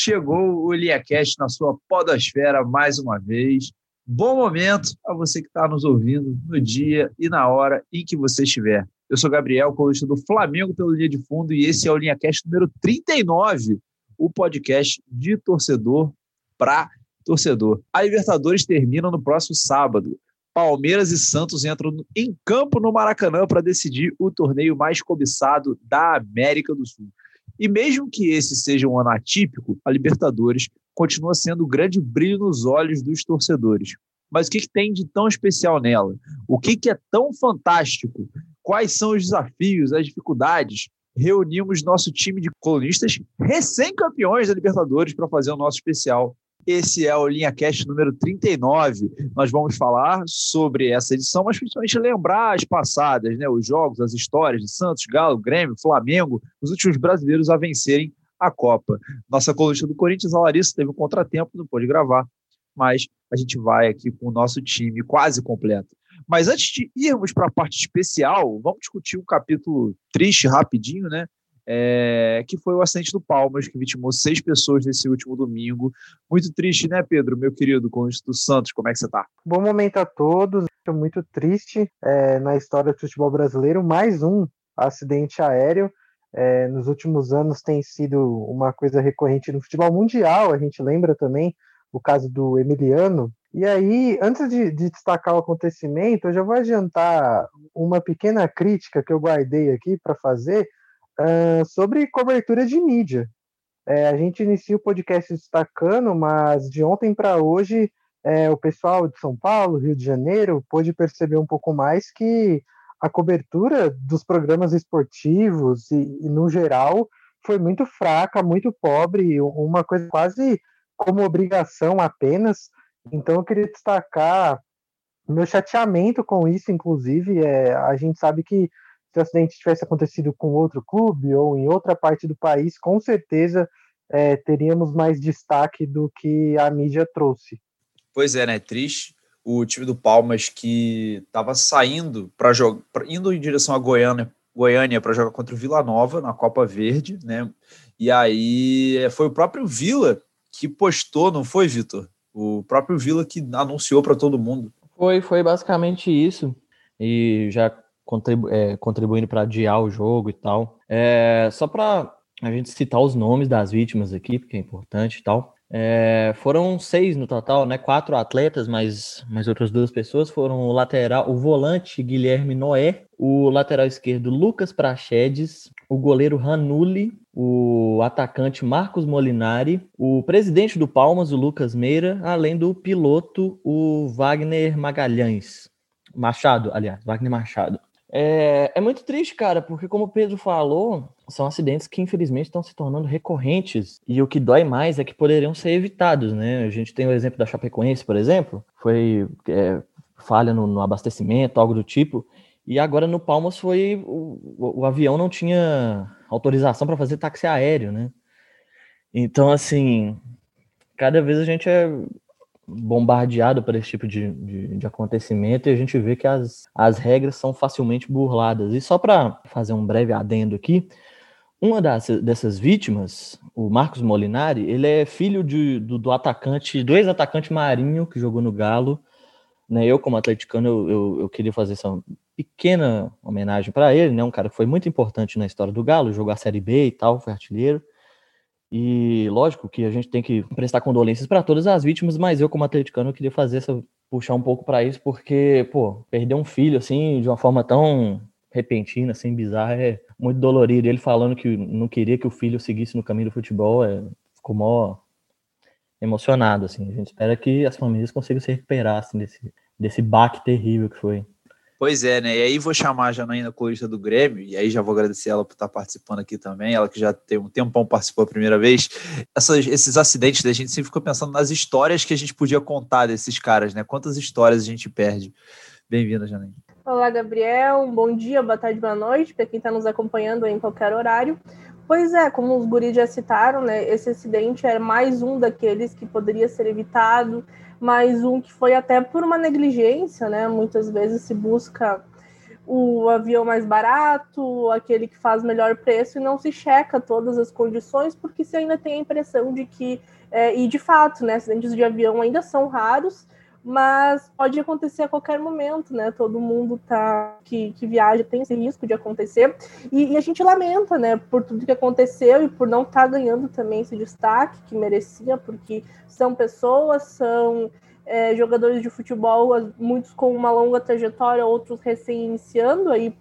Chegou! O LiaCast na sua podosfera mais uma vez. Bom momento a você que está nos ouvindo no dia e na hora em que você estiver. Eu sou Gabriel, colunista do Flamengo pelo Linha de Fundo, e esse é o LinhaCast número 39, o podcast de torcedor para torcedor. A Libertadores termina no próximo sábado. Palmeiras e Santos entram em campo no Maracanã para decidir o torneio mais cobiçado da América do Sul. E mesmo que esse seja um ano atípico, a Libertadores continua sendo o grande brilho nos olhos dos torcedores. Mas o que, que tem de tão especial nela? O que, que é tão fantástico? Quais são os desafios, as dificuldades? Reunimos nosso time de colunistas recém-campeões da Libertadores para fazer o nosso especial esse é o Linha Cast número 39. Nós vamos falar sobre essa edição, mas principalmente lembrar as passadas, né? os jogos, as histórias de Santos, Galo, Grêmio, Flamengo, os últimos brasileiros a vencerem a Copa. Nossa colunista do Corinthians, a Larissa, teve um contratempo, não pôde gravar, mas a gente vai aqui com o nosso time quase completo. Mas antes de irmos para a parte especial, vamos discutir um capítulo triste rapidinho, né? É, que foi o acidente do Palmas, que vitimou seis pessoas nesse último domingo. Muito triste, né, Pedro, meu querido, com o Santos, como é que você está? Bom momento a todos, muito triste é, na história do futebol brasileiro, mais um acidente aéreo. É, nos últimos anos tem sido uma coisa recorrente no futebol mundial, a gente lembra também o caso do Emiliano. E aí, antes de, de destacar o acontecimento, eu já vou adiantar uma pequena crítica que eu guardei aqui para fazer, uh, sobre cobertura de mídia. É, a gente inicia o podcast destacando, mas de ontem para hoje, é, o pessoal de São Paulo, Rio de Janeiro, pôde perceber um pouco mais que a cobertura dos programas esportivos e, e no geral foi muito fraca, muito pobre, uma coisa quase como obrigação apenas. Então eu queria destacar meu chateamento com isso, inclusive, é, a gente sabe que se o acidente tivesse acontecido com outro clube ou em outra parte do país, com certeza é, teríamos mais destaque do que a mídia trouxe. Pois é, né? Triste o time do Palmas que estava saindo para jogar, indo em direção a Goiânia, Goiânia para jogar contra o Vila Nova na Copa Verde, né? E aí é, foi o próprio Vila que postou, não foi, Vitor? O próprio Vila que anunciou para todo mundo. Foi, foi basicamente isso. E já contribu é, contribuindo para adiar o jogo e tal. É, só para a gente citar os nomes das vítimas aqui, porque é importante e tal. É, foram seis no total, né? Quatro atletas, mas, mas outras duas pessoas foram o lateral, o volante Guilherme Noé, o lateral esquerdo Lucas Prachedes, o goleiro Ranulli, o atacante Marcos Molinari, o presidente do Palmas, o Lucas Meira, além do piloto, o Wagner Magalhães. Machado, aliás, Wagner Machado. É, é muito triste, cara, porque como o Pedro falou, são acidentes que infelizmente estão se tornando recorrentes e o que dói mais é que poderiam ser evitados, né? A gente tem o exemplo da Chapecoense, por exemplo, foi é, falha no, no, abastecimento, algo do tipo, e agora no Palmas foi o, o, o avião não tinha autorização para fazer táxi aéreo, né? Então, assim, cada vez a gente é bombardeado por esse tipo de, de, de, acontecimento e a gente vê que as, as regras são facilmente burladas. E só para fazer um breve adendo aqui, uma das, dessas vítimas, o Marcos Molinari, ele é filho de, do, do atacante, do ex-atacante Marinho, que jogou no Galo. Né? Eu, como atleticano, eu, eu, eu queria fazer essa pequena homenagem para ele, né? um cara que foi muito importante na história do Galo, jogou a Série B e tal, foi artilheiro. E lógico que a gente tem que prestar condolências para todas as vítimas, mas eu, como atleticano, queria fazer essa puxar um pouco para isso, porque, pô, perder um filho assim de uma forma tão repentina, assim, bizarra, é muito dolorido. Ele falando que não queria que o filho seguisse no caminho do futebol, é, ficou mó emocionado, assim. A gente espera que as famílias consigam se recuperar assim, desse, desse baque terrível que foi. Pois é, né? E aí vou chamar a Janaína Corista do Grêmio, e aí já vou agradecer ela por estar participando aqui também, ela que já tem um tempão participou a primeira vez. Essas, esses acidentes, a gente sempre ficou pensando nas histórias que a gente podia contar desses caras, né? Quantas histórias a gente perde. Bem-vinda, Janaína. Olá, Gabriel. Bom dia, boa tarde, boa noite, para quem está nos acompanhando em qualquer horário. Pois é, como os guris já citaram, né? Esse acidente era mais um daqueles que poderia ser evitado mas um que foi até por uma negligência, né? Muitas vezes se busca o avião mais barato, aquele que faz melhor preço, e não se checa todas as condições, porque se ainda tem a impressão de que, é, e de fato, né, acidentes de avião ainda são raros, mas pode acontecer a qualquer momento, né? Todo mundo tá que, que viaja tem esse risco de acontecer e, e, a gente lamenta, né? Por tudo que aconteceu e por não estar tá ganhando também esse destaque que merecia, porque são pessoas, são é, jogadores de futebol, muitos com uma longa trajetória, outros recém iniciando aí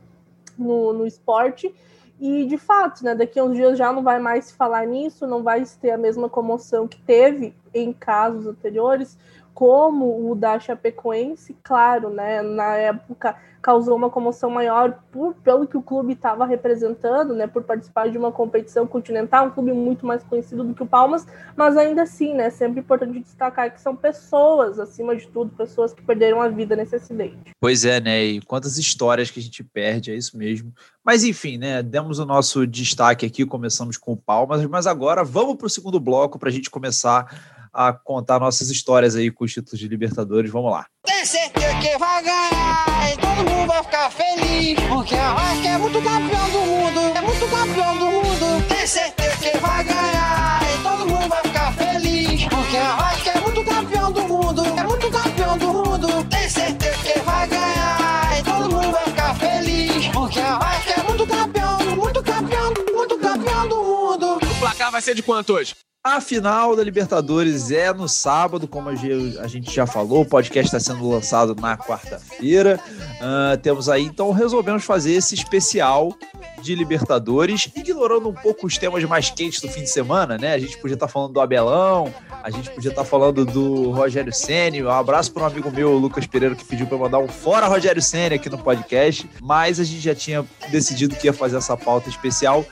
no, no esporte. E de fato, né, daqui a uns dias já não vai mais se falar nisso, não vai ter a mesma comoção que teve em casos anteriores como o da Chapecoense, claro, né, na época causou uma comoção maior por, pelo que o clube estava representando, né, por participar de uma competição continental, um clube muito mais conhecido do que o Palmas, mas ainda assim, né, sempre importante destacar que são pessoas, acima de tudo, pessoas que perderam a vida nesse acidente. Pois é, né, e quantas histórias que a gente perde, é isso mesmo. Mas enfim, né, demos o nosso destaque aqui, começamos com o Palmas, mas agora vamos para o segundo bloco para a gente começar a contar nossas histórias aí com os títulos de Libertadores. Vamos lá. Tem certeza que vai ganhar e todo mundo vai ficar feliz, porque a Vasco é muito campeão do mundo, é muito campeão do mundo. Tem certeza que vai ganhar e todo mundo vai ficar feliz, porque a Vasco é muito campeão do mundo, é muito campeão do mundo. Tem certeza que vai ganhar e todo mundo vai ficar feliz, porque a Vasco é muito campeão, muito campeão, muito campeão do mundo. O placar vai ser de quanto hoje? A final da Libertadores é no sábado, como a gente já falou, o podcast está sendo lançado na quarta-feira. Uh, temos aí, então resolvemos fazer esse especial de Libertadores, ignorando um pouco os temas mais quentes do fim de semana, né? A gente podia estar tá falando do Abelão, a gente podia estar tá falando do Rogério Ceni. Um abraço para um amigo meu, o Lucas Pereira, que pediu para mandar um fora Rogério Ceni aqui no podcast, mas a gente já tinha decidido que ia fazer essa pauta especial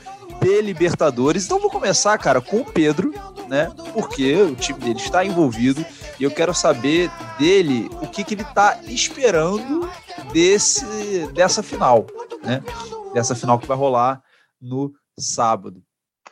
de Libertadores. Então vou começar, cara, com o Pedro, né? Porque o time dele está envolvido e eu quero saber dele o que, que ele está esperando desse dessa final, né? Dessa final que vai rolar no sábado.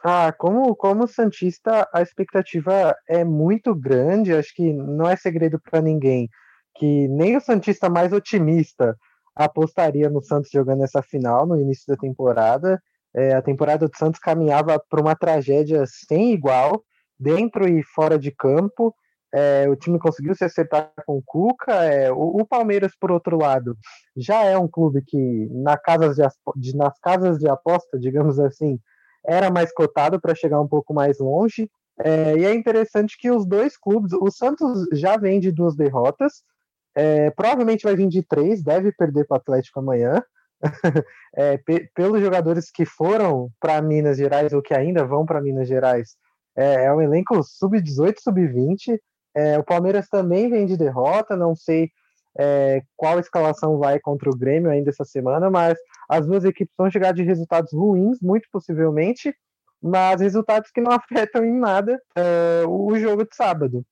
Ah, como, como Santista, a expectativa é muito grande, acho que não é segredo para ninguém que nem o Santista mais otimista apostaria no Santos jogando essa final no início da temporada. É, a temporada do Santos caminhava para uma tragédia sem igual, dentro e fora de campo. É, o time conseguiu se acertar com o Cuca. É, o, o, Palmeiras, por outro lado, já é um clube que na casas de, de, nas casas de aposta, digamos assim, era mais cotado para chegar um pouco mais longe. É, e é interessante que os dois clubes, o Santos já vem de duas derrotas, é, provavelmente vai vir de três, deve perder para o Atlético amanhã. é, pelos jogadores que foram para Minas Gerais ou que ainda vão para Minas Gerais, é, é, um elenco sub-18, sub-20. É, o Palmeiras também vem de derrota, não sei é, qual escalação vai contra o Grêmio ainda essa semana, mas as duas equipes vão chegar de resultados ruins, muito possivelmente, mas resultados que não afetam em nada é, o jogo de sábado.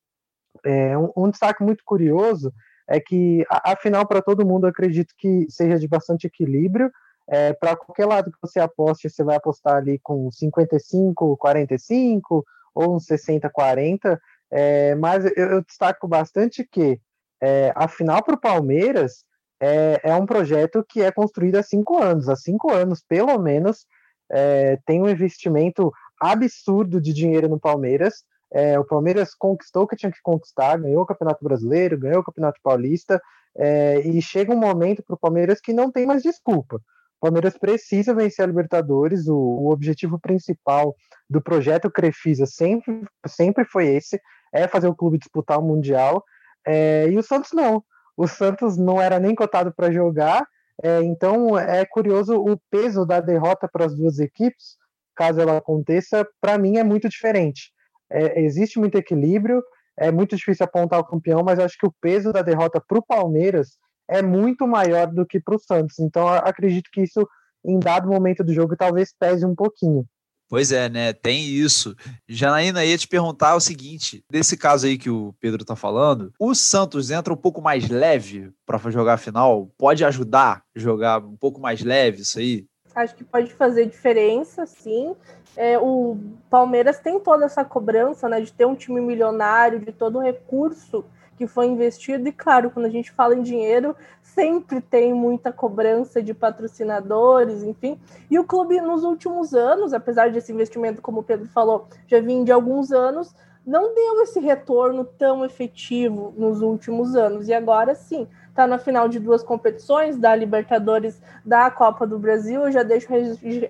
É, um, um destaque muito curioso é que a, a final para todo mundo acredito que seja de bastante equilíbrio. É, para qualquer lado que você aposte, você vai apostar ali com 55, 45 ou um 60, 40. É, mas eu, eu, destaco bastante que é, para o Palmeiras é, é, um projeto que é construído há cinco anos. Há cinco anos, pelo menos, é, tem um investimento absurdo de dinheiro no Palmeiras. É, o Palmeiras conquistou o que tinha que conquistar, ganhou o Campeonato Brasileiro, ganhou o Campeonato Paulista, é, e chega um momento para o Palmeiras que não tem mais desculpa. O Palmeiras precisa vencer a Libertadores, o, o objetivo principal do projeto Crefisa sempre, sempre foi esse, é fazer o clube disputar o Mundial, é, e o Santos não. O Santos não era nem cotado para jogar, é, então é curioso o peso da derrota para as duas equipes, caso ela aconteça, para mim é muito diferente é, existe muito equilíbrio, é muito difícil apontar o campeão, mas acho que o peso da derrota para o Palmeiras é muito maior do que para o Santos. Então acredito que isso, em dado momento do jogo, talvez pese um pouquinho. Pois é, né? Tem isso. Janaína ia te perguntar o seguinte: desse caso aí que o Pedro tá falando, o Santos entra um pouco mais leve para jogar a final? Pode ajudar a jogar um pouco mais leve isso aí? Acho que pode fazer diferença, sim. É, o Palmeiras tem toda essa cobrança, né, de ter um time milionário, de todo o recurso que foi investido. E claro, quando a gente fala em dinheiro, sempre tem muita cobrança de patrocinadores, enfim. E o clube, nos últimos anos, apesar desse investimento, como o Pedro falou, já vinha de alguns anos, não deu esse retorno tão efetivo nos últimos anos. E agora sim, está na final de duas competições, da Libertadores, da Copa do Brasil. Eu já deixo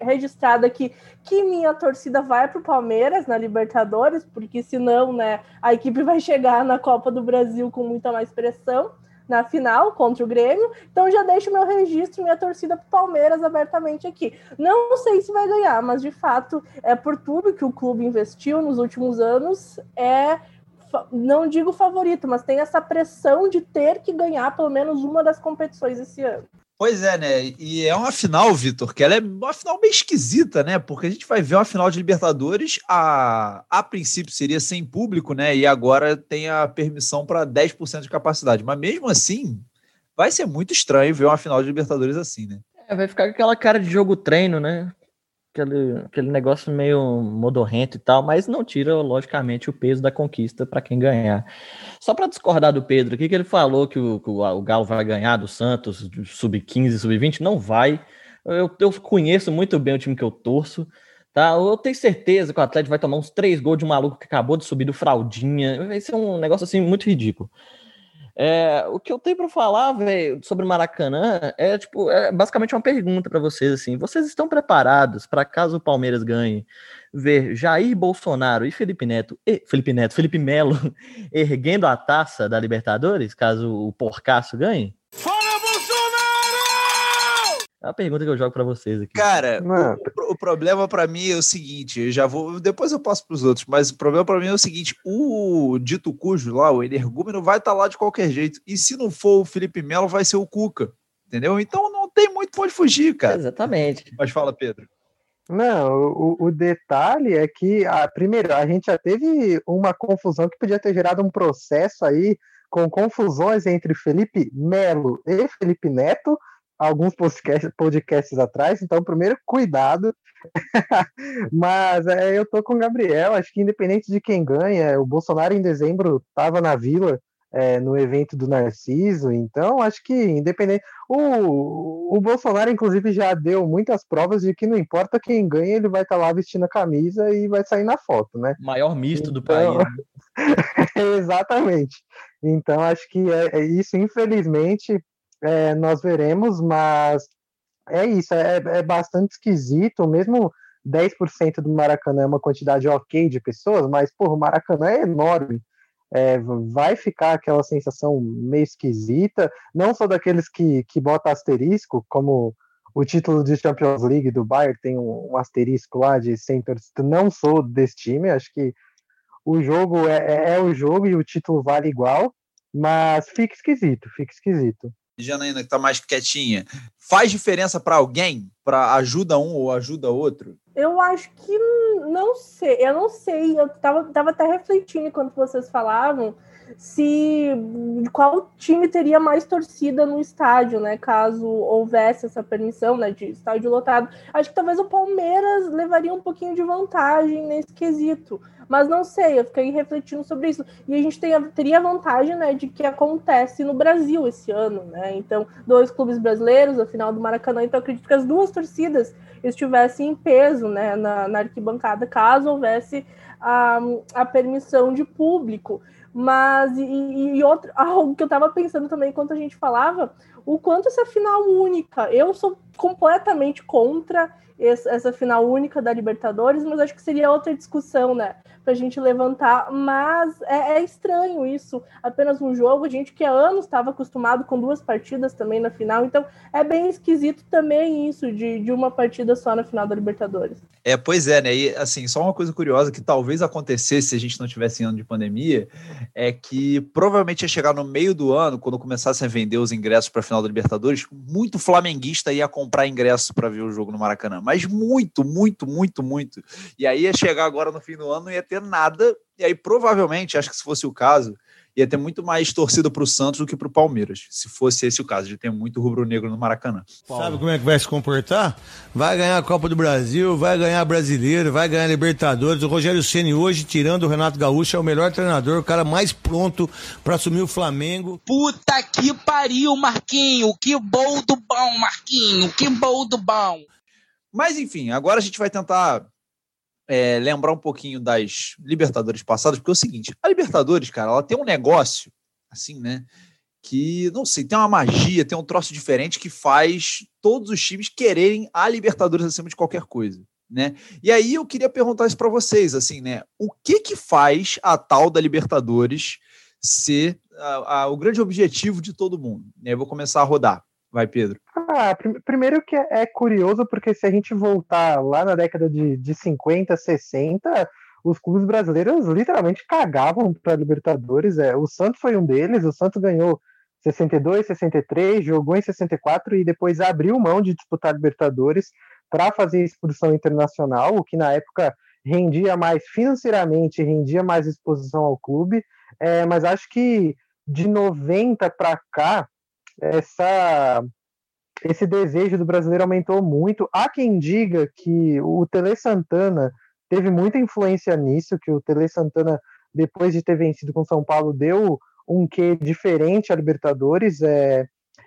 registrado aqui que minha torcida vai para o Palmeiras na Libertadores, porque senão, né, a equipe vai chegar na Copa do Brasil com muita mais pressão na final contra o Grêmio. Então já deixo meu registro, minha torcida para Palmeiras abertamente aqui. Não sei se vai ganhar, mas de fato é por tudo que o clube investiu nos últimos anos é não digo favorito, mas tem essa pressão de ter que ganhar pelo menos uma das competições esse ano. Pois é, né? E é uma final, Vitor, que ela é uma final bem esquisita, né? Porque a gente vai ver uma final de Libertadores, a, a princípio seria sem público, né? E agora tem a permissão para 10% de capacidade. Mas mesmo assim, vai ser muito estranho ver uma final de Libertadores assim, né? É, vai ficar com aquela cara de jogo treino, né? Aquele, aquele negócio meio modorrento e tal, mas não tira, logicamente, o peso da conquista para quem ganhar. Só para discordar do Pedro aqui, que ele falou que o, que o Galo vai ganhar do Santos, sub-15, sub-20, não vai. Eu, eu conheço muito bem o time que eu torço. Tá? Eu tenho certeza que o Atlético vai tomar uns três gols de um maluco que acabou de subir do Fraldinha. Vai ser um negócio assim muito ridículo. É, o que eu tenho para falar, velho, sobre Maracanã é tipo, é basicamente uma pergunta para vocês assim. Vocês estão preparados para caso o Palmeiras ganhe ver Jair Bolsonaro e Felipe Neto, e, Felipe Neto, Felipe Melo erguendo a taça da Libertadores, caso o Porcaço ganhe? É a pergunta que eu jogo para vocês aqui. Cara, o, o, problema para mim é o seguinte, eu já vou, depois eu passo para os outros, mas o problema para mim é o seguinte, o dito cujo lá, o energúmeno vai estar tá lá de qualquer jeito, e se não for o Felipe Melo, vai ser o Cuca, entendeu? Então não tem muito para onde fugir, cara. Exatamente. Mas fala, Pedro. Não, o, o, detalhe é que, a, primeiro, a gente já teve uma confusão que podia ter gerado um processo aí com confusões entre Felipe Melo e Felipe Neto, alguns podcasts, podcasts atrás, então, primeiro, cuidado. Mas é, eu tô com o Gabriel, acho que independente de quem ganha, o Bolsonaro em dezembro estava na vila é, no evento do Narciso, então acho que independente. O, o Bolsonaro, inclusive, já deu muitas provas de que não importa quem ganha, ele vai estar tá lá vestindo a camisa e vai sair na foto, né? Maior misto então... do país. Né? Exatamente. Então acho que é, é isso, infelizmente, é, nós veremos, mas é isso, é, é bastante esquisito, mesmo 10% do Maracanã é uma quantidade ok de pessoas, mas, porra, o Maracanã é enorme. É, vai ficar aquela sensação meio esquisita, não só daqueles que, que botam asterisco, como o título de Champions League do Bayern tem um, um asterisco lá de sem torcida, não sou desse time, acho que o jogo é, é, é o jogo e o título vale igual, mas fica esquisito, fica esquisito. Janaína, que está mais quietinha, faz diferença para alguém? Para ajuda um ou ajuda outro? Eu acho que não sei. Eu não sei. Eu estava tava até refletindo enquanto vocês falavam se qual time teria mais torcida no estádio, né? Caso houvesse essa permissão, né, de estádio lotado. Acho que talvez o Palmeiras levaria um pouquinho de vantagem nesse quesito. Mas não sei, eu fiquei refletindo sobre isso. E a gente tem, teria a vantagem, né, de que acontece no Brasil esse ano, né? Então, dois clubes brasileiros, a final do Maracanã, então acredito que as duas torcidas estivessem em peso, né, na, na arquibancada, caso houvesse a, a permissão de público. Mas, e, e outro, algo que eu estava pensando também enquanto a gente falava, o quanto essa final única, eu sou completamente contra essa final única da Libertadores, mas acho que seria outra discussão, né? Para a gente levantar. Mas é, é, estranho isso, apenas um jogo. A gente que há anos estava acostumado com duas partidas também na final, então é bem esquisito também isso de, de uma partida só na final da Libertadores. É, pois é, né? E assim, só uma coisa curiosa que talvez acontecesse se a gente não tivesse em ano de pandemia, é que provavelmente ia chegar no meio do ano, quando começassem a vender os ingressos para a final da Libertadores, muito flamenguista ia comprar ingresso para ver o jogo no Maracanã. Mas muito, muito, muito, muito. E aí ia chegar agora no fim do ano, não ia ter nada. E aí, provavelmente, acho que se fosse o caso, ia ter muito mais torcida para o Santos do que para o Palmeiras, se fosse esse o caso, de ter muito rubro-negro no Maracanã. Sabe como é que vai se comportar? Vai ganhar a Copa do Brasil, vai ganhar Brasileiro, vai ganhar Libertadores. O Rogério Ceni hoje, tirando o Renato Gaúcho, é o melhor treinador, o cara mais pronto para assumir o Flamengo. Puta que pariu, Marquinho! Que bom do bom, Marquinho! Que bom do bom! Mas enfim, agora a gente vai tentar é, lembrar um pouquinho das Libertadores passadas, porque é o seguinte: a Libertadores, cara, ela tem um negócio, assim, né? Que, não sei, tem uma magia, tem um troço diferente que faz todos os times quererem a Libertadores acima de qualquer coisa, né? E aí eu queria perguntar isso para vocês, assim, né? O que que faz a tal da Libertadores ser a, a, o grande objetivo de todo mundo? Né? Eu vou começar a rodar. Vai, Pedro. Ah, prim primeiro que é, é curioso, porque se a gente voltar lá na década de, de 50, 60, os clubes brasileiros literalmente cagavam para Libertadores. É, o Santos foi um deles, o Santos ganhou 62, 63, jogou em 64 e depois abriu mão de disputar Libertadores para fazer exposição internacional, o que na época rendia mais financeiramente, rendia mais exposição ao clube. É, mas acho que de 90 para cá, essa esse desejo do brasileiro aumentou muito. Há quem diga que o Tele Santana teve muita influência nisso, que o Tele Santana, depois de ter vencido com São Paulo, deu um quê diferente à Libertadores. É,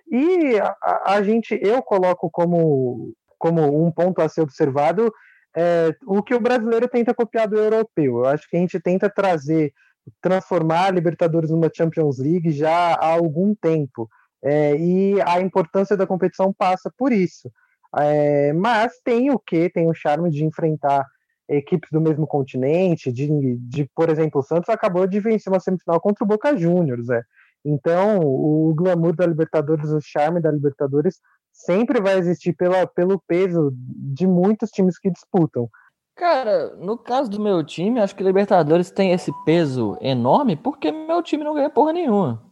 e a, a, gente, eu coloco como, como um ponto a ser observado é, o que o brasileiro tenta copiar do europeu. Eu acho que a gente tenta trazer, transformar a Libertadores numa Champions League já há algum tempo. É, e a importância da competição passa por isso. É, mas tem o que? Tem o charme de enfrentar equipes do mesmo continente, de, de, por exemplo, o Santos acabou de vencer uma semifinal contra o Boca Juniors, é. Então, o glamour da Libertadores, o charme da Libertadores sempre vai existir pela, pelo peso de muitos times que disputam. Cara, no caso do meu time, acho que Libertadores tem esse peso enorme porque meu time não ganha porra nenhuma.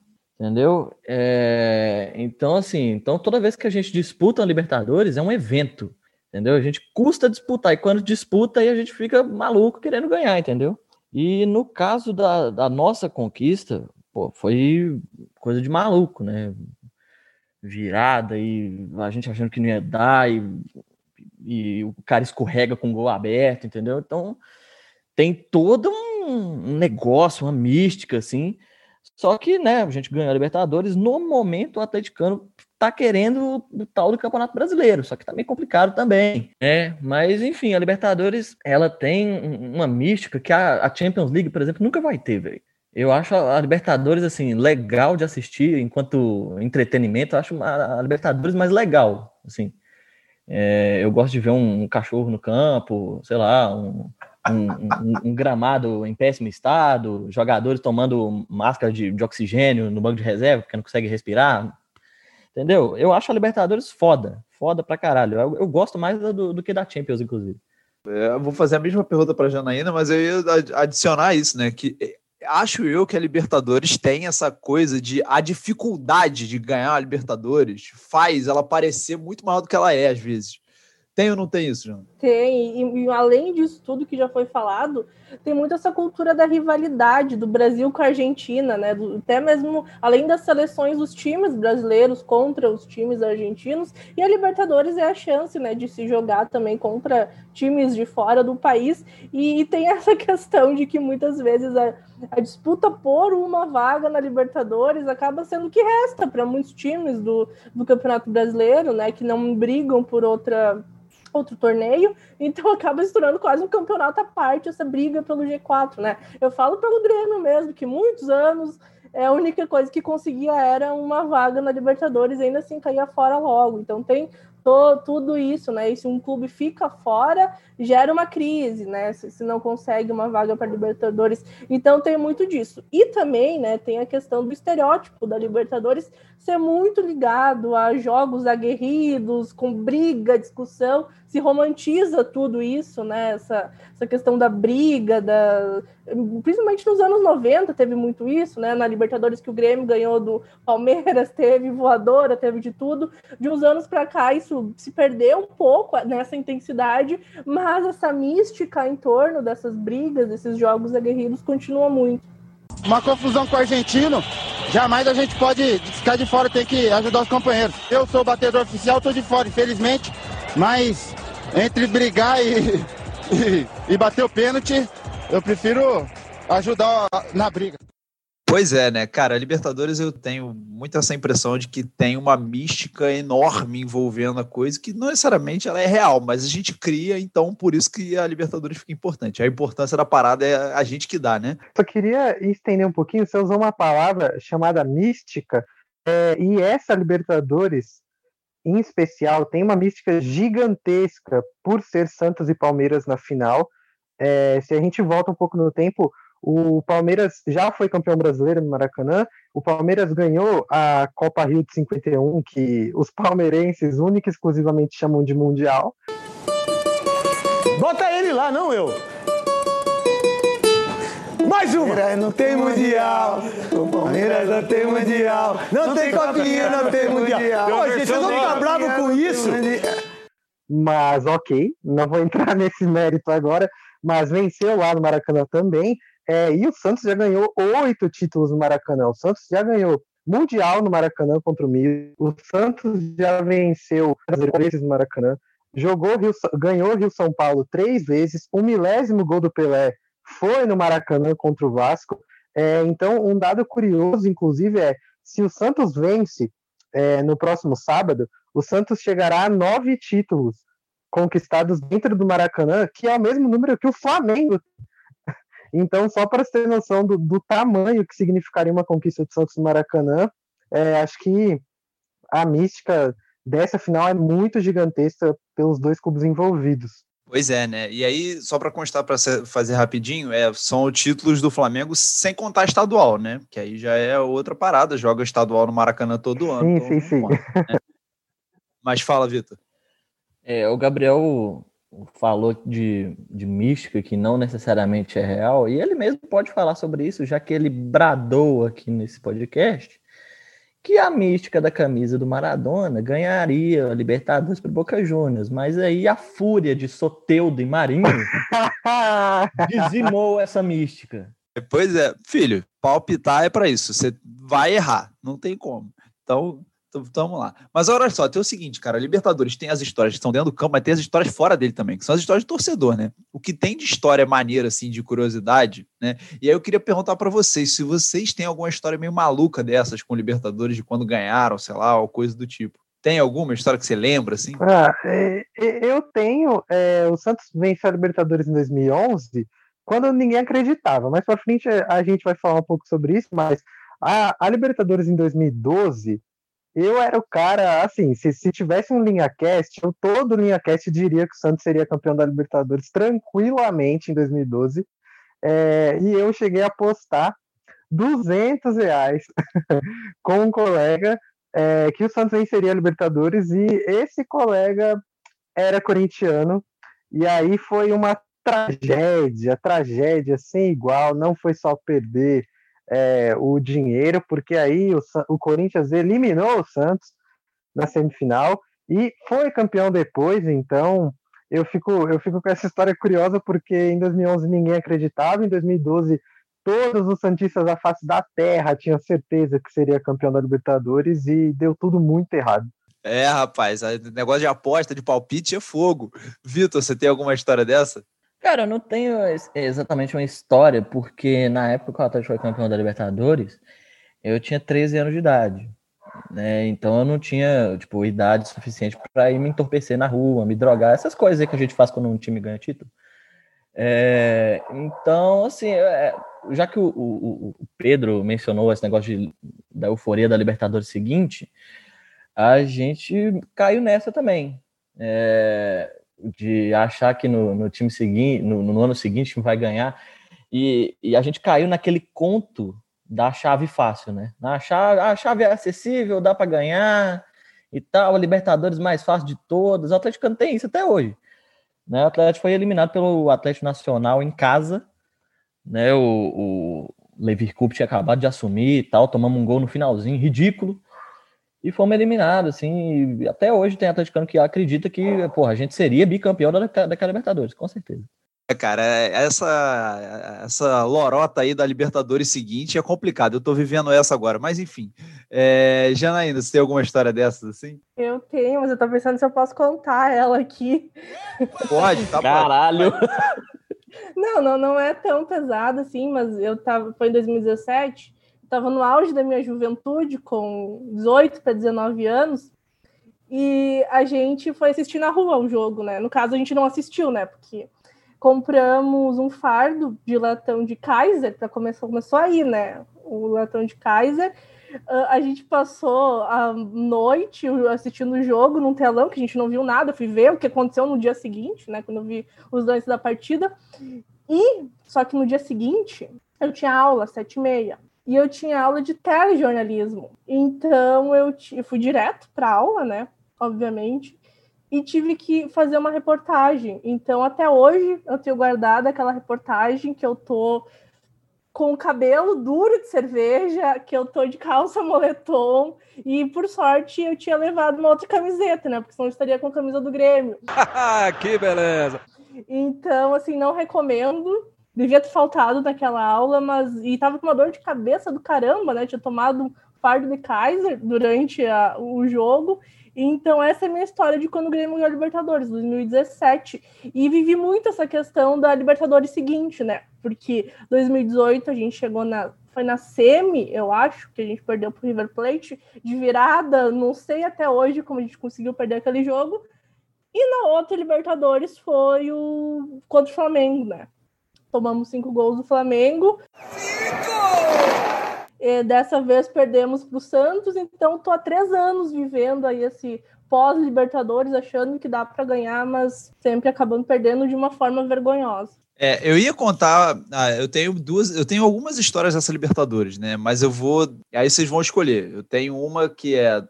Entendeu? É, então, assim, então toda vez que a gente disputa a Libertadores é um evento, entendeu? A gente custa disputar, e quando disputa aí a gente fica maluco querendo ganhar, entendeu? E no caso da, da nossa conquista, pô, foi coisa de maluco, né? Virada e a gente achando que não ia dar, e, e o cara escorrega com o gol aberto, entendeu? Então tem todo um negócio, uma mística, assim, só que, né, a gente ganhou a Libertadores. No momento, o atleticano tá querendo o tal do Campeonato Brasileiro, só que tá meio complicado também, né? Mas, enfim, a Libertadores, ela tem uma mística que a, a Champions League, por exemplo, nunca vai ter, velho. Eu acho a Libertadores, assim, legal de assistir enquanto entretenimento. Eu acho a Libertadores mais legal, assim. É, eu gosto de ver um, um, cachorro no campo, sei lá, um, um, um, gramado em péssimo estado, jogadores tomando máscara de, de, oxigênio no banco de reserva porque não consegue respirar. Entendeu? Eu acho a Libertadores foda, foda pra caralho. Eu, eu gosto mais do, do, que da Champions, inclusive. É, vou fazer a mesma pergunta para Janaína, mas eu ia adicionar isso, né? Que é, acho eu que a Libertadores tem essa coisa de a dificuldade de ganhar a Libertadores faz ela parecer muito maior do que ela é às vezes. Tem ou não tem isso, João? Tem, e, e, além disso tudo que já foi falado, tem muito essa cultura da rivalidade do Brasil com a Argentina, né? Do, até mesmo além das seleções dos times brasileiros contra os times argentinos, e a Libertadores é a chance, né, de se jogar também contra times de fora do país, e, e tem essa questão de que muitas vezes a, a disputa por uma vaga na Libertadores acaba sendo o que resta para muitos times do, do Campeonato Brasileiro, né, que não brigam por outra outro torneio, então acaba se tornando quase um campeonato à parte essa briga pelo G4, né? Eu falo pelo Grêmio mesmo, que muitos anos é a única coisa que conseguia era uma vaga na Libertadores ainda assim caía fora logo. Então tem tudo isso, né? E se um clube fica fora, gera uma crise, né? Se, se não consegue uma vaga para Libertadores. Então tem muito disso. E também, né, tem a questão do estereótipo da Libertadores ser muito ligado a jogos aguerridos, com briga, discussão, se romantiza tudo isso, né? Essa, essa questão da briga, da... principalmente nos anos 90 teve muito isso, né? Na Libertadores que o Grêmio ganhou do Palmeiras, teve voadora, teve de tudo. De uns anos para cá, isso se perdeu um pouco nessa intensidade, mas essa mística em torno dessas brigas, desses jogos aguerridos, continua muito. Uma confusão com o argentino, jamais a gente pode ficar de fora, tem que ajudar os companheiros. Eu sou o batedor oficial, tô de fora, infelizmente, mas entre brigar e, e, e bater o pênalti, eu prefiro ajudar na briga. Pois é, né, cara? A Libertadores eu tenho muito essa impressão de que tem uma mística enorme envolvendo a coisa, que não necessariamente ela é real, mas a gente cria, então por isso que a Libertadores fica importante. A importância da parada é a gente que dá, né? Só queria estender um pouquinho, você usou uma palavra chamada mística, é, e essa Libertadores, em especial, tem uma mística gigantesca por ser Santos e Palmeiras na final. É, se a gente volta um pouco no tempo, o Palmeiras já foi campeão brasileiro no Maracanã. O Palmeiras ganhou a Copa Rio de 51, que os palmeirenses única e exclusivamente chamam de Mundial. Bota ele lá, não eu. Mais uma! Palmeiras não tem mundial. O Palmeiras não tem mundial. Não, não tem copinha, não tem mundial. Pô, gente, vocês vão ficar bravos com isso? Mas ok, não vou entrar nesse mérito agora. Mas venceu lá no Maracanã também. É, e o Santos já ganhou oito títulos no Maracanã. O Santos já ganhou Mundial no Maracanã contra o Mil. O Santos já venceu vezes no Maracanã. Jogou Rio, ganhou Rio São Paulo três vezes. O milésimo gol do Pelé foi no Maracanã contra o Vasco. É, então, um dado curioso, inclusive, é se o Santos vence é, no próximo sábado, o Santos chegará a nove títulos conquistados dentro do Maracanã, que é o mesmo número que o Flamengo então, só para ter noção do, do, tamanho que significaria uma conquista de Santos no Maracanã, é, acho que a mística dessa final é muito gigantesca pelos dois clubes envolvidos. Pois é, né? E aí, só para constar, para fazer rapidinho, é, são títulos do Flamengo sem contar estadual, né? Que aí já é outra parada, joga estadual no Maracanã todo ano. Sim, então, sim, sim. Né? Mas fala, Vitor. É, o Gabriel falou de, de mística que não necessariamente é real, e ele mesmo pode falar sobre isso, já que ele bradou aqui nesse podcast que a mística da camisa do Maradona ganharia a Libertadores para Boca Juniors, mas aí a fúria de Soteudo e Marinho dizimou essa mística. Pois é, filho, palpitar é para isso, você vai errar, não tem como. Então, então, vamos lá. Mas olha só, tem o seguinte, cara, Libertadores tem as histórias que estão dentro do campo, mas tem as histórias fora dele também, que são as histórias de torcedor, né? O que tem de história maneira, assim, de curiosidade, né? E aí eu queria perguntar para vocês, se vocês têm alguma história meio maluca dessas com Libertadores, de quando ganharam, sei lá, ou coisa do tipo. Tem alguma história que você lembra, assim? Ah, é, é, eu tenho. É, o Santos venceu a Libertadores em 2011, quando ninguém acreditava. Mais para frente a gente vai falar um pouco sobre isso, mas a, a Libertadores em 2012 eu era o cara, assim, se, se tivesse um linha cast, eu todo linha cast diria que o Santos seria campeão da Libertadores tranquilamente em 2012. É, e eu cheguei a apostar 200 reais com um colega é, que o Santos venceria a Libertadores e esse colega era corintiano. E aí foi uma tragédia, tragédia sem igual, não foi só perder é, o dinheiro, porque aí o, o Corinthians eliminou o Santos na semifinal e foi campeão depois, então eu fico, eu fico com essa história curiosa porque em 2011 ninguém acreditava, em 2012 todos os Santistas da face da terra tinham certeza que seria campeão da Libertadores e deu tudo muito errado. É, rapaz, negócio de aposta, de palpite é fogo. Vitor, você tem alguma história dessa? Cara, eu não tenho exatamente uma história, porque na época que o Atlético foi campeão da Libertadores, eu tinha 13 anos de idade. Né? Então eu não tinha, tipo, idade suficiente para ir me entorpecer na rua, me drogar, essas coisas aí que a gente faz quando um time ganha título. É, então, assim, é, já que o, o, o, Pedro mencionou esse negócio de, da euforia da Libertadores seguinte, a gente caiu nessa também. É, de achar que no, no time seguinte, no, no, ano seguinte vai ganhar. E, e, a gente caiu naquele conto da chave fácil, né? A chave, a chave é acessível, dá para ganhar e tal, a Libertadores mais fácil de todas. O Atlético não tem isso até hoje. Né? O Atlético foi eliminado pelo Atlético Nacional em casa. Né? O, o Levi Coupe tinha acabado de assumir e tal, tomamos um gol no finalzinho, ridículo e fomos eliminados, assim, até hoje tem atleticano que acredita que, porra, a gente seria bicampeão da, daquela Libertadores, com certeza. É, cara, essa, essa lorota aí da Libertadores seguinte é complicado. Eu tô vivendo essa agora, mas enfim. É, Janaína, você tem alguma história dessas assim? Eu tenho, mas eu tô pensando se eu posso contar ela aqui. Pode, tá Caralho! Não, não, não é tão pesado assim, mas eu tava. Foi em 2017, eu tava no auge da minha juventude, com 18 para 19 anos, e a gente foi assistir na rua um jogo, né? No caso, a gente não assistiu, né? Porque compramos um fardo de latão de Kaiser, para começar, começou aí, né? O latão de Kaiser. Uh, a gente passou a noite assistindo o jogo num telão, que a gente não viu nada, fui ver o que aconteceu no dia seguinte, né? Quando eu vi os lances da partida. E só que no dia seguinte eu tinha aula, sete e meia. E eu tinha aula de telejornalismo. Então eu, eu fui direto para aula, né? Obviamente e tive que fazer uma reportagem. Então, até hoje, eu tenho guardado aquela reportagem que eu tô com o cabelo duro de cerveja, que eu tô de calça moletom, e por sorte eu tinha levado uma outra camiseta, né? Porque senão eu estaria com a camisa do Grêmio. que beleza! Então, assim, não recomendo. Devia ter faltado naquela aula, mas. E tava com uma dor de cabeça do caramba, né? Tinha tomado um fardo de Kaiser durante a... o jogo. Então, essa é a minha história de quando o Grêmio ganhou a Libertadores, 2017. E vivi muito essa questão da Libertadores seguinte, né? Porque 2018 a gente chegou na. Foi na semi, eu acho, que a gente perdeu pro River Plate, de virada, não sei até hoje como a gente conseguiu perder aquele jogo. E na outra Libertadores foi o contra o Flamengo, né? Tomamos cinco gols do Flamengo. Cinco! E dessa vez perdemos para o Santos, então estou há três anos vivendo aí esse pós-Libertadores, achando que dá para ganhar, mas sempre acabando perdendo de uma forma vergonhosa. É, eu ia contar, ah, eu tenho duas, eu tenho algumas histórias dessa Libertadores, né? Mas eu vou, aí vocês vão escolher. Eu tenho uma que é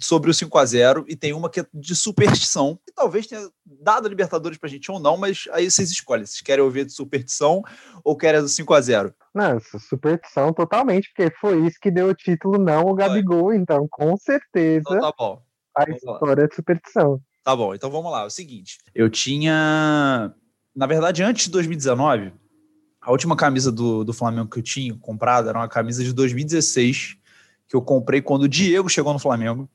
sobre o 5 a 0 e tem uma que é de superstição, que talvez tenha dado a Libertadores pra gente ou não, mas aí vocês escolhem. Vocês querem ouvir de superstição ou querem do 5 a 0 Não, superstição totalmente, porque foi isso que deu o título, não o Gabigol, então com certeza então, tá bom. a vamos história lá. é de superstição. Tá bom, então vamos lá. É o seguinte, eu tinha, na verdade, antes de 2019, a última camisa do, do Flamengo que eu tinha comprado era uma camisa de 2016, que eu comprei quando o Diego chegou no Flamengo.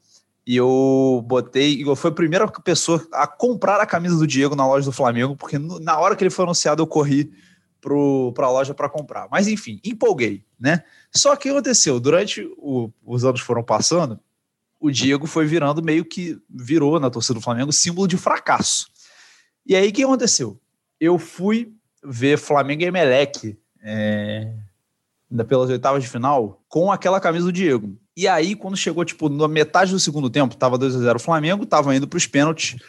E eu botei, eu fui a primeira pessoa a comprar a camisa do Diego na loja do Flamengo, porque na hora que ele foi anunciado eu corri para a loja para comprar. Mas enfim, empolguei, né? Só que aconteceu, durante o, os anos foram passando, o Diego foi virando meio que virou na torcida do Flamengo símbolo de fracasso. E aí o que aconteceu? Eu fui ver Flamengo e Emelec é, pelas oitavas de final, com aquela camisa do Diego. E aí, quando chegou, tipo, na metade do segundo tempo, tava 2 a 0 o Flamengo, tava indo para os pênaltis,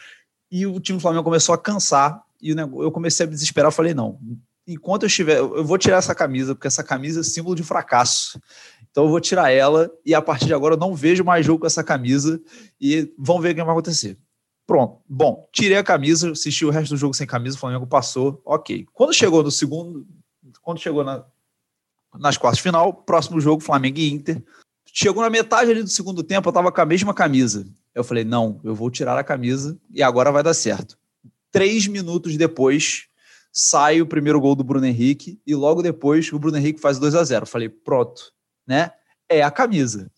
e o time do Flamengo começou a cansar, e eu comecei a me desesperar, eu falei, não, enquanto eu estiver, eu vou tirar essa camisa, porque essa camisa é símbolo de fracasso. Então eu vou tirar ela, e a partir de agora eu não vejo mais jogo com essa camisa, e vamos ver o que vai acontecer. Pronto. Bom, tirei a camisa, assisti o resto do jogo sem camisa, o Flamengo passou, ok. Quando chegou no segundo, quando chegou na, nas quartas de final, próximo jogo, Flamengo e Inter. Chegou na metade ali do segundo tempo, eu tava com a mesma camisa. Eu falei, não, eu vou tirar a camisa e agora vai dar certo. Três minutos depois, sai o primeiro gol do Bruno Henrique e logo depois o Bruno Henrique faz 2 a 0 eu Falei, pronto, né? É a camisa.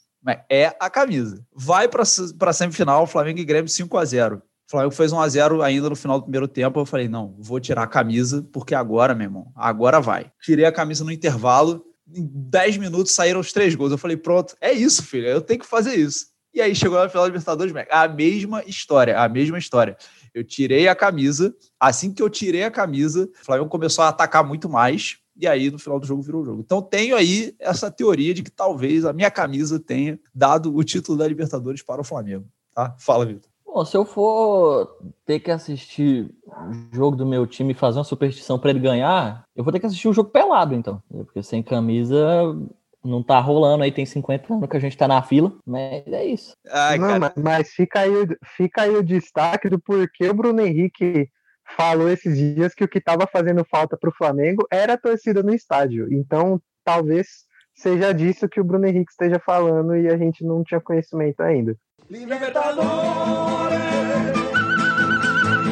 É a camisa. Vai para semifinal, Flamengo e Grêmio 5 a 0 o Flamengo fez 1 a 0 ainda no final do primeiro tempo. Eu falei, não, vou tirar a camisa, porque agora, meu irmão, agora vai. Tirei a camisa no intervalo, em 10 minutos saíram os três gols. Eu falei, pronto, é isso, filho, eu tenho que fazer isso. E aí chegou na final da Libertadores, a mesma história, a mesma história. Eu tirei a camisa, assim que eu tirei a camisa, o Flamengo começou a atacar muito mais, e aí no final do jogo virou o jogo. Então tenho aí essa teoria de que talvez a minha camisa tenha dado o título da Libertadores para o Flamengo. Tá? Fala, Vitor. Bom, se eu for ter que assistir o jogo do meu time e fazer uma superstição para ele ganhar, eu vou ter que assistir o jogo pelado, então. Porque sem camisa não tá rolando aí, tem 50 anos que a gente tá na fila, mas é isso. Ai, não, mas, mas fica, aí, fica aí o destaque do porquê o Bruno Henrique falou esses dias que o que estava fazendo falta para o Flamengo era a torcida no estádio. Então, talvez seja disso que o Bruno Henrique esteja falando e a gente não tinha conhecimento ainda. Libertadores,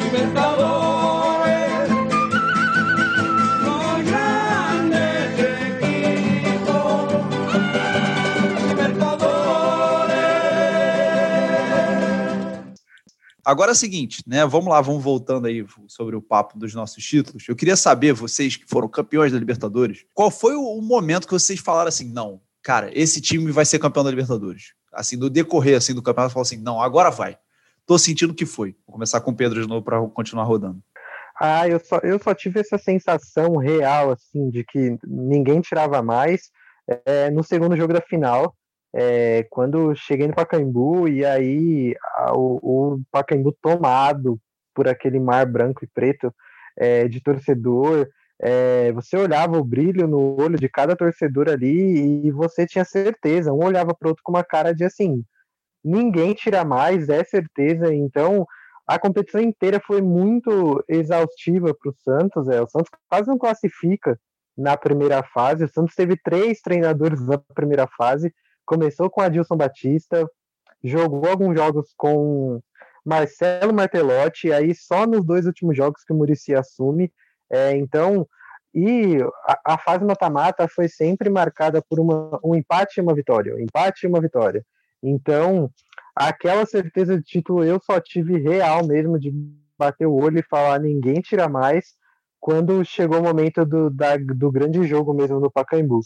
Libertadores, los grande equipos, Libertadores. Agora é o seguinte, né? Vamos lá, vamos voltando aí sobre o papo dos nossos títulos. Eu queria saber, vocês que foram campeões da Libertadores, qual foi o momento que vocês falaram assim, não, cara, esse time vai ser campeão da Libertadores? Assim, no decorrer assim, do campeonato, falou assim, não, agora vai. Tô sentindo que foi. Vou começar com o Pedro de novo para continuar rodando. Ah, eu só, eu só tive essa sensação real, assim, de que ninguém tirava mais é, no segundo jogo da final, é, quando cheguei no Pacaembu e aí a, o, o, Pacaembu tomado por aquele mar branco e preto é, de torcedor, é, você olhava o brilho no olho de cada torcedor ali e você tinha certeza, um olhava para outro com uma cara de assim, ninguém tira mais, é certeza, então a competição inteira foi muito exaustiva para o Santos. É, o Santos quase não classifica na primeira fase. O Santos teve três treinadores na primeira fase. Começou com Adilson Batista, jogou alguns jogos com Marcelo Martelotti, aí só nos dois últimos jogos que o Murici assume. É, então, e a, a fase mata-mata foi sempre marcada por uma, um empate e uma vitória, um empate e uma vitória. Então, aquela certeza de título eu só tive real mesmo de bater o olho e falar ninguém tira mais quando chegou o momento do, da, do grande jogo mesmo no Pacaembu.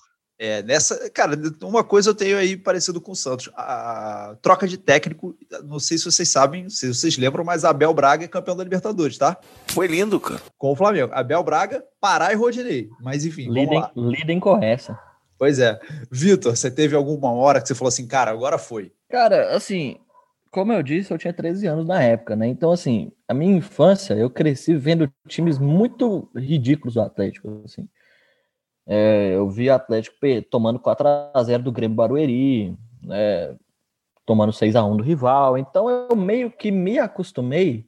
É, nessa, cara, uma coisa eu tenho aí parecido com o Santos. A, troca de técnico, não sei se vocês sabem, se vocês lembram, mas Abel Braga é campeão da Libertadores, tá? Foi lindo, cara. Com o Flamengo. Abel Braga, Pará e Rodinei. Mas enfim, lidem, lidem com essa. Pois é. Vitor, você teve alguma hora que você falou assim, cara, agora foi? Cara, assim, como eu disse, eu tinha 13 anos na época, né? Então, assim, a minha infância, eu cresci vendo times muito ridículos do Atlético, assim. É, eu vi Atlético tomando 4 a 0 do Grêmio Barueri, né, tomando 6 a 1 do rival. Então, eu meio que me acostumei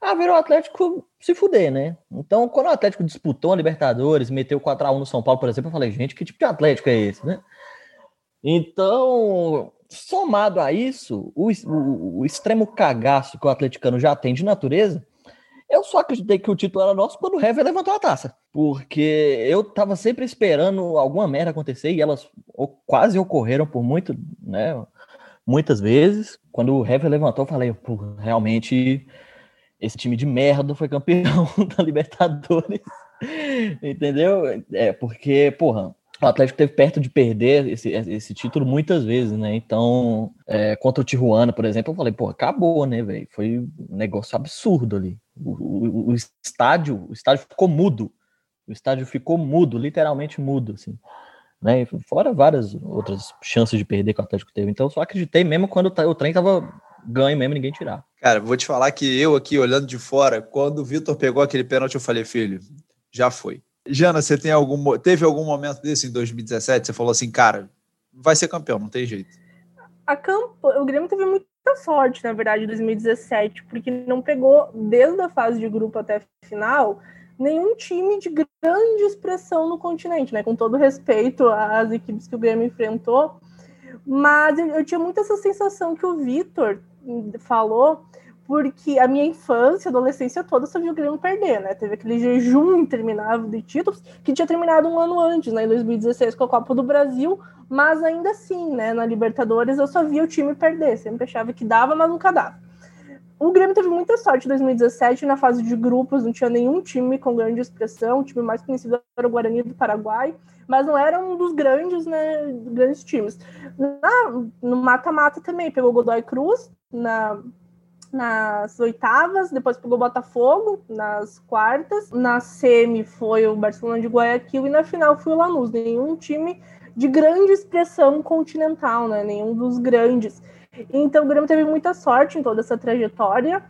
a ver o Atlético se fuder, né? Então, quando o Atlético disputou a Libertadores, meteu 4 a 1 no São Paulo, por exemplo, eu falei, gente, que tipo de Atlético é esse, né? Então, somado a isso, o, o, o, extremo cagaço que o atleticano já tem de natureza, eu só acreditei que o título era nosso quando o Hever levantou a taça. Porque eu tava sempre esperando alguma merda acontecer e elas quase ocorreram por muito, né? Muitas vezes. Quando o Hever levantou, eu falei, pô, realmente esse time de merda foi campeão da Libertadores. Entendeu? É, porque, porra, o Atlético teve perto de perder esse, esse título muitas vezes, né? Então, é, contra o Tijuana, por exemplo, eu falei, pô, acabou, né, velho? Foi um negócio absurdo ali. O, o, o, estádio, o estádio ficou mudo. O estádio ficou mudo, literalmente mudo, assim. Né? Fora várias outras chances de perder que o Atlético teve. Então, eu só acreditei mesmo quando o trem tava ganho mesmo, ninguém tirar. Cara, vou te falar que eu aqui, olhando de fora, quando o Vitor pegou aquele pênalti, eu falei, filho, já foi Jana, você tem algum, teve algum momento desse em 2017? Você falou assim, cara, vai ser campeão, não tem jeito. A campo, o Grêmio teve muita sorte, na verdade, em 2017, porque não pegou, desde a fase de grupo até a final, nenhum time de grande expressão no continente, né? Com todo respeito às equipes que o Grêmio enfrentou. Mas eu, eu tinha muito essa sensação que o Vitor falou porque a minha infância, adolescência toda só viu o Grêmio perder, né? Teve aquele jejum interminável de títulos que tinha terminado um ano antes, né? Em 2016 com a Copa do Brasil, mas ainda assim, né? Na Libertadores eu só via o time perder, sempre achava que dava, mas nunca dava. O Grêmio teve muita sorte em 2017 na fase de grupos, não tinha nenhum time com grande expressão, o time mais conhecido era o Guarani do Paraguai, mas não era um dos grandes, né, grandes times. Na, no mata-mata também, pegou Godoy Cruz na nas oitavas, depois pegou o Botafogo nas quartas, na semi foi o Barcelona de Guayaquil e na final foi o Lanús. Nenhum time de grande expressão continental, né? Nenhum dos grandes. Então o Grêmio teve muita sorte em toda essa trajetória,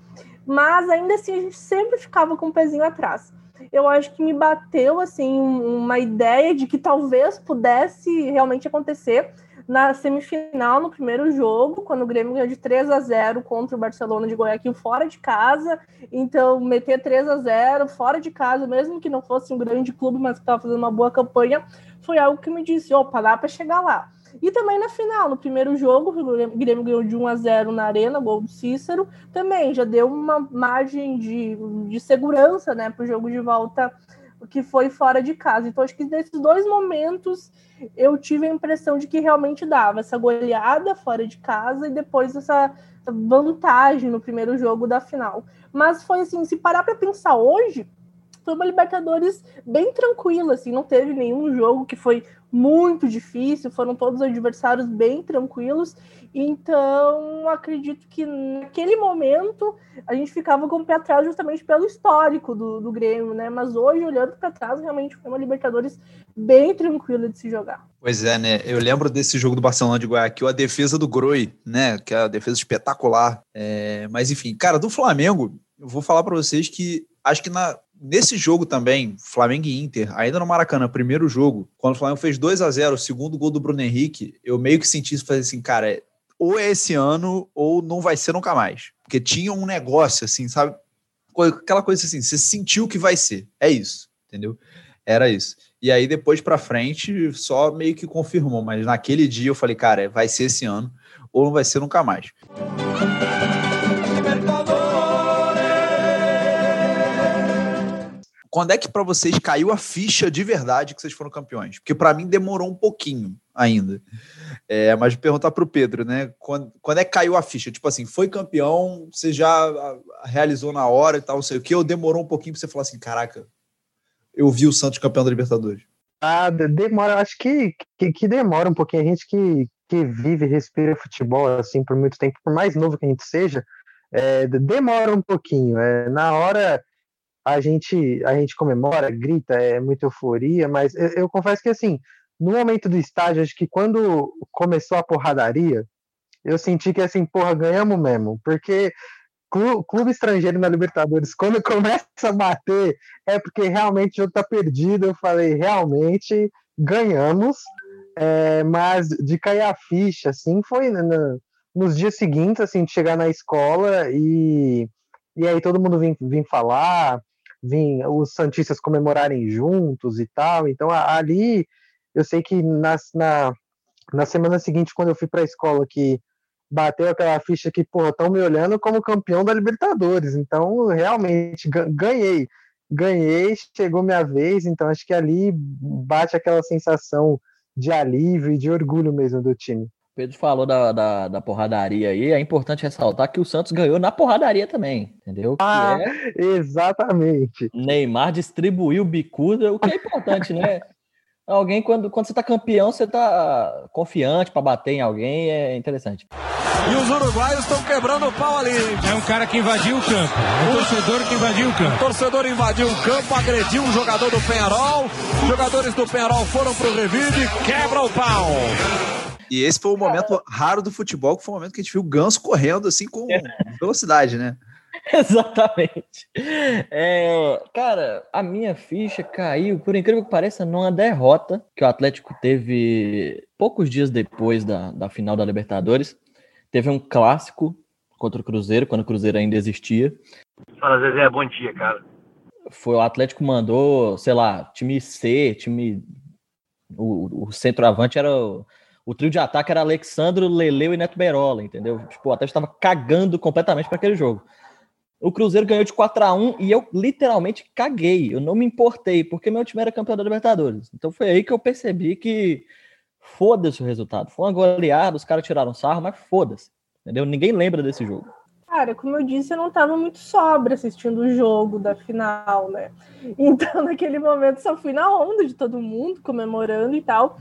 mas ainda assim a gente sempre ficava com o um pezinho atrás. Eu acho que me bateu assim uma ideia de que talvez pudesse realmente acontecer na semifinal, no primeiro jogo, quando o Grêmio ganhou de 3 a 0 contra o Barcelona de Guayaquil fora de casa. Então, meter 3 a 0 fora de casa, mesmo que não fosse um grande clube, mas que estava fazendo uma boa campanha, foi algo que me disse: opa, dá para chegar lá. E também na final, no primeiro jogo, o Grêmio ganhou de 1 a 0 na Arena, gol do Cícero, também já deu uma margem de, de segurança né, para o jogo de volta que foi fora de casa. Então, acho que nesses dois momentos eu tive a impressão de que realmente dava essa goleada fora de casa e depois essa vantagem no primeiro jogo da final. Mas foi assim, se parar para pensar hoje, foi uma Libertadores bem tranquila, assim, não teve nenhum jogo que foi muito difícil, foram todos adversários bem tranquilos. Então, acredito que naquele momento a gente ficava com o pé atrás justamente pelo histórico do, do Grêmio, né? Mas hoje, olhando para trás, realmente foi uma Libertadores bem tranquila de se jogar. Pois é, né? Eu lembro desse jogo do Barcelona de Guayaquil, a defesa do Groi, né? Que é a defesa espetacular. É... Mas enfim, cara, do Flamengo, eu vou falar para vocês que acho que na, nesse jogo também, Flamengo e Inter, ainda no Maracanã, primeiro jogo, quando o Flamengo fez 2 a 0 o segundo gol do Bruno Henrique, eu meio que senti isso fazer assim, cara, ou é esse ano ou não vai ser nunca mais. Porque tinha um negócio assim, sabe? Aquela coisa assim, você sentiu que vai ser. É isso, entendeu? Era isso. E aí depois para frente só meio que confirmou, mas naquele dia eu falei, cara, vai ser esse ano ou não vai ser nunca mais. Quando é que para vocês caiu a ficha de verdade que vocês foram campeões? Porque para mim demorou um pouquinho ainda. É, mas perguntar para o Pedro, né? Quando, quando é que caiu a ficha? Tipo assim, foi campeão, você já realizou na hora e tal, não sei o que, ou demorou um pouquinho para você falar assim, caraca, eu vi o Santos campeão da Libertadores? Ah, demora, acho que, que, que demora um pouquinho. A gente que, que vive, respira futebol assim por muito tempo, por mais novo que a gente seja, é, demora um pouquinho. É, na hora a gente a gente comemora, grita, é muita euforia, mas eu, eu, confesso que assim, no momento do estádio, acho que quando começou a porradaria, eu senti que assim, porra, ganhamos mesmo, porque clube, estrangeiro na Libertadores, quando começa a bater, é porque realmente o jogo tá perdido. Eu falei, realmente ganhamos, é, mas de cair a ficha, assim, foi no, nos dias seguintes, assim, de chegar na escola e, e aí todo mundo vem, vem falar, os santistas comemorarem juntos e tal. Então ali eu sei que na, na, na semana seguinte, quando eu fui para a escola, que bateu aquela ficha que, porra, estão me olhando como campeão da Libertadores. Então, realmente, ganhei. Ganhei, chegou minha vez. Então, acho que ali bate aquela sensação de alívio e de orgulho mesmo do time. Pedro falou da, da, da, porradaria aí, é importante ressaltar que o Santos ganhou na porradaria também, entendeu? Ah, é... exatamente. Neymar distribuiu bicuda, o que é importante, né? Alguém, quando, quando você tá campeão, você tá confiante para bater em alguém, é interessante. E os uruguaios estão quebrando o pau ali. É um cara que invadiu o campo. É um torcedor que invadiu o campo. O torcedor invadiu o campo, agrediu um jogador do Penharol. Jogadores do Penharol foram pro revide, quebra o pau. E esse foi o momento raro do futebol, que foi o momento que a gente viu o Ganso correndo assim com velocidade, né? Exatamente. É, cara, a minha ficha caiu, por incrível que pareça, numa derrota que o Atlético teve poucos dias depois da, da final da Libertadores. Teve um clássico contra o Cruzeiro, quando o Cruzeiro ainda existia. Fala, Zezé, bom dia, cara. Foi o Atlético mandou, sei lá, time C, time. O, o centroavante era o, o trio de ataque era Alexandro, Leleu e Neto Berola, entendeu? Tipo, Atlético estava cagando completamente para aquele jogo. O Cruzeiro ganhou de 4 a 1 e eu literalmente caguei. Eu não me importei, porque meu time era campeão da Libertadores. Então foi aí que eu percebi que foda-se o resultado. Foi uma goleada, os caras tiraram sarro, mas foda-se. Entendeu? Ninguém lembra desse jogo. Cara, como eu disse, eu não estava muito sobra assistindo o jogo da final, né? Então, naquele momento, só fui na onda de todo mundo, comemorando e tal.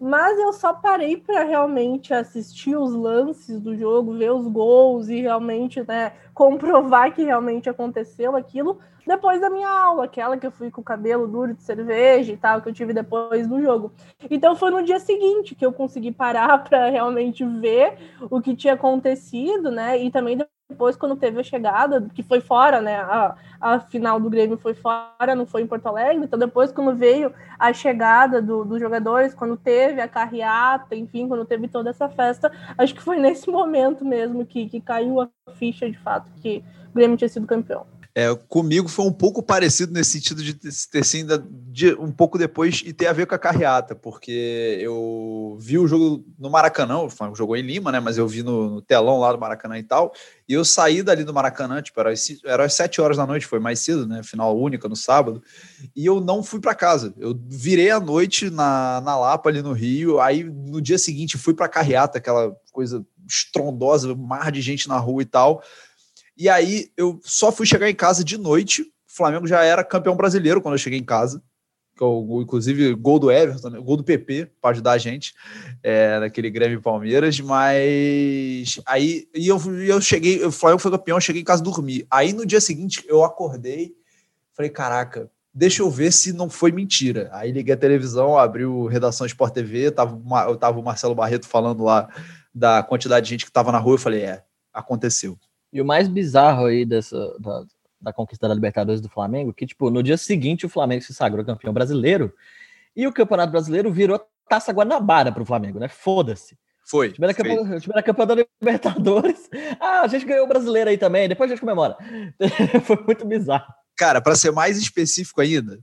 Mas eu só parei para realmente assistir os lances do jogo, ver os gols e realmente, né, comprovar que realmente aconteceu aquilo depois da minha aula, aquela que eu fui com o cabelo duro de cerveja e tal, que eu tive depois do jogo. Então foi no dia seguinte que eu consegui parar para realmente ver o que tinha acontecido, né? E também depois, quando teve a chegada, que foi fora, né? A, a final do Grêmio foi fora, não foi em Porto Alegre. Então, depois, quando veio a chegada do, dos jogadores, quando teve a carreata, enfim, quando teve toda essa festa, acho que foi nesse momento mesmo que, que caiu a ficha de fato que o Grêmio tinha sido campeão. É, comigo foi um pouco parecido nesse sentido de ter sido um pouco depois e ter a ver com a carreata, porque eu vi o jogo no Maracanã, jogou em Lima, né? Mas eu vi no, no, telão lá do Maracanã e tal. E eu saí dali do Maracanã, tipo, era, era às sete horas da noite, foi mais cedo, né? Final única no sábado. E eu não fui para casa. Eu virei a noite na, na Lapa, ali no Rio. Aí no dia seguinte fui para carreata, aquela coisa estrondosa, mar de gente na rua e tal. E aí eu só fui chegar em casa de noite. O Flamengo já era campeão brasileiro quando eu cheguei em casa. Inclusive, gol do Everton, né? gol do PP para ajudar a gente é, naquele Grêmio Palmeiras. Mas aí e eu, eu cheguei, o Flamengo foi campeão, eu cheguei em casa dormir. Aí no dia seguinte eu acordei, falei: caraca, deixa eu ver se não foi mentira. Aí liguei a televisão, abriu Redação Sport TV, tava, tava o Marcelo Barreto falando lá da quantidade de gente que tava na rua. Eu falei: é, aconteceu. E o mais bizarro aí dessa da, da conquista da Libertadores do Flamengo, que tipo, no dia seguinte o Flamengo se sagrou campeão brasileiro e o Campeonato Brasileiro virou Taça Guanabara para o Flamengo, né? Foda-se. Foi. O time era campeão da Libertadores. Ah, a gente ganhou o brasileiro aí também, depois a gente comemora. Foi muito bizarro. Cara, para ser mais específico ainda,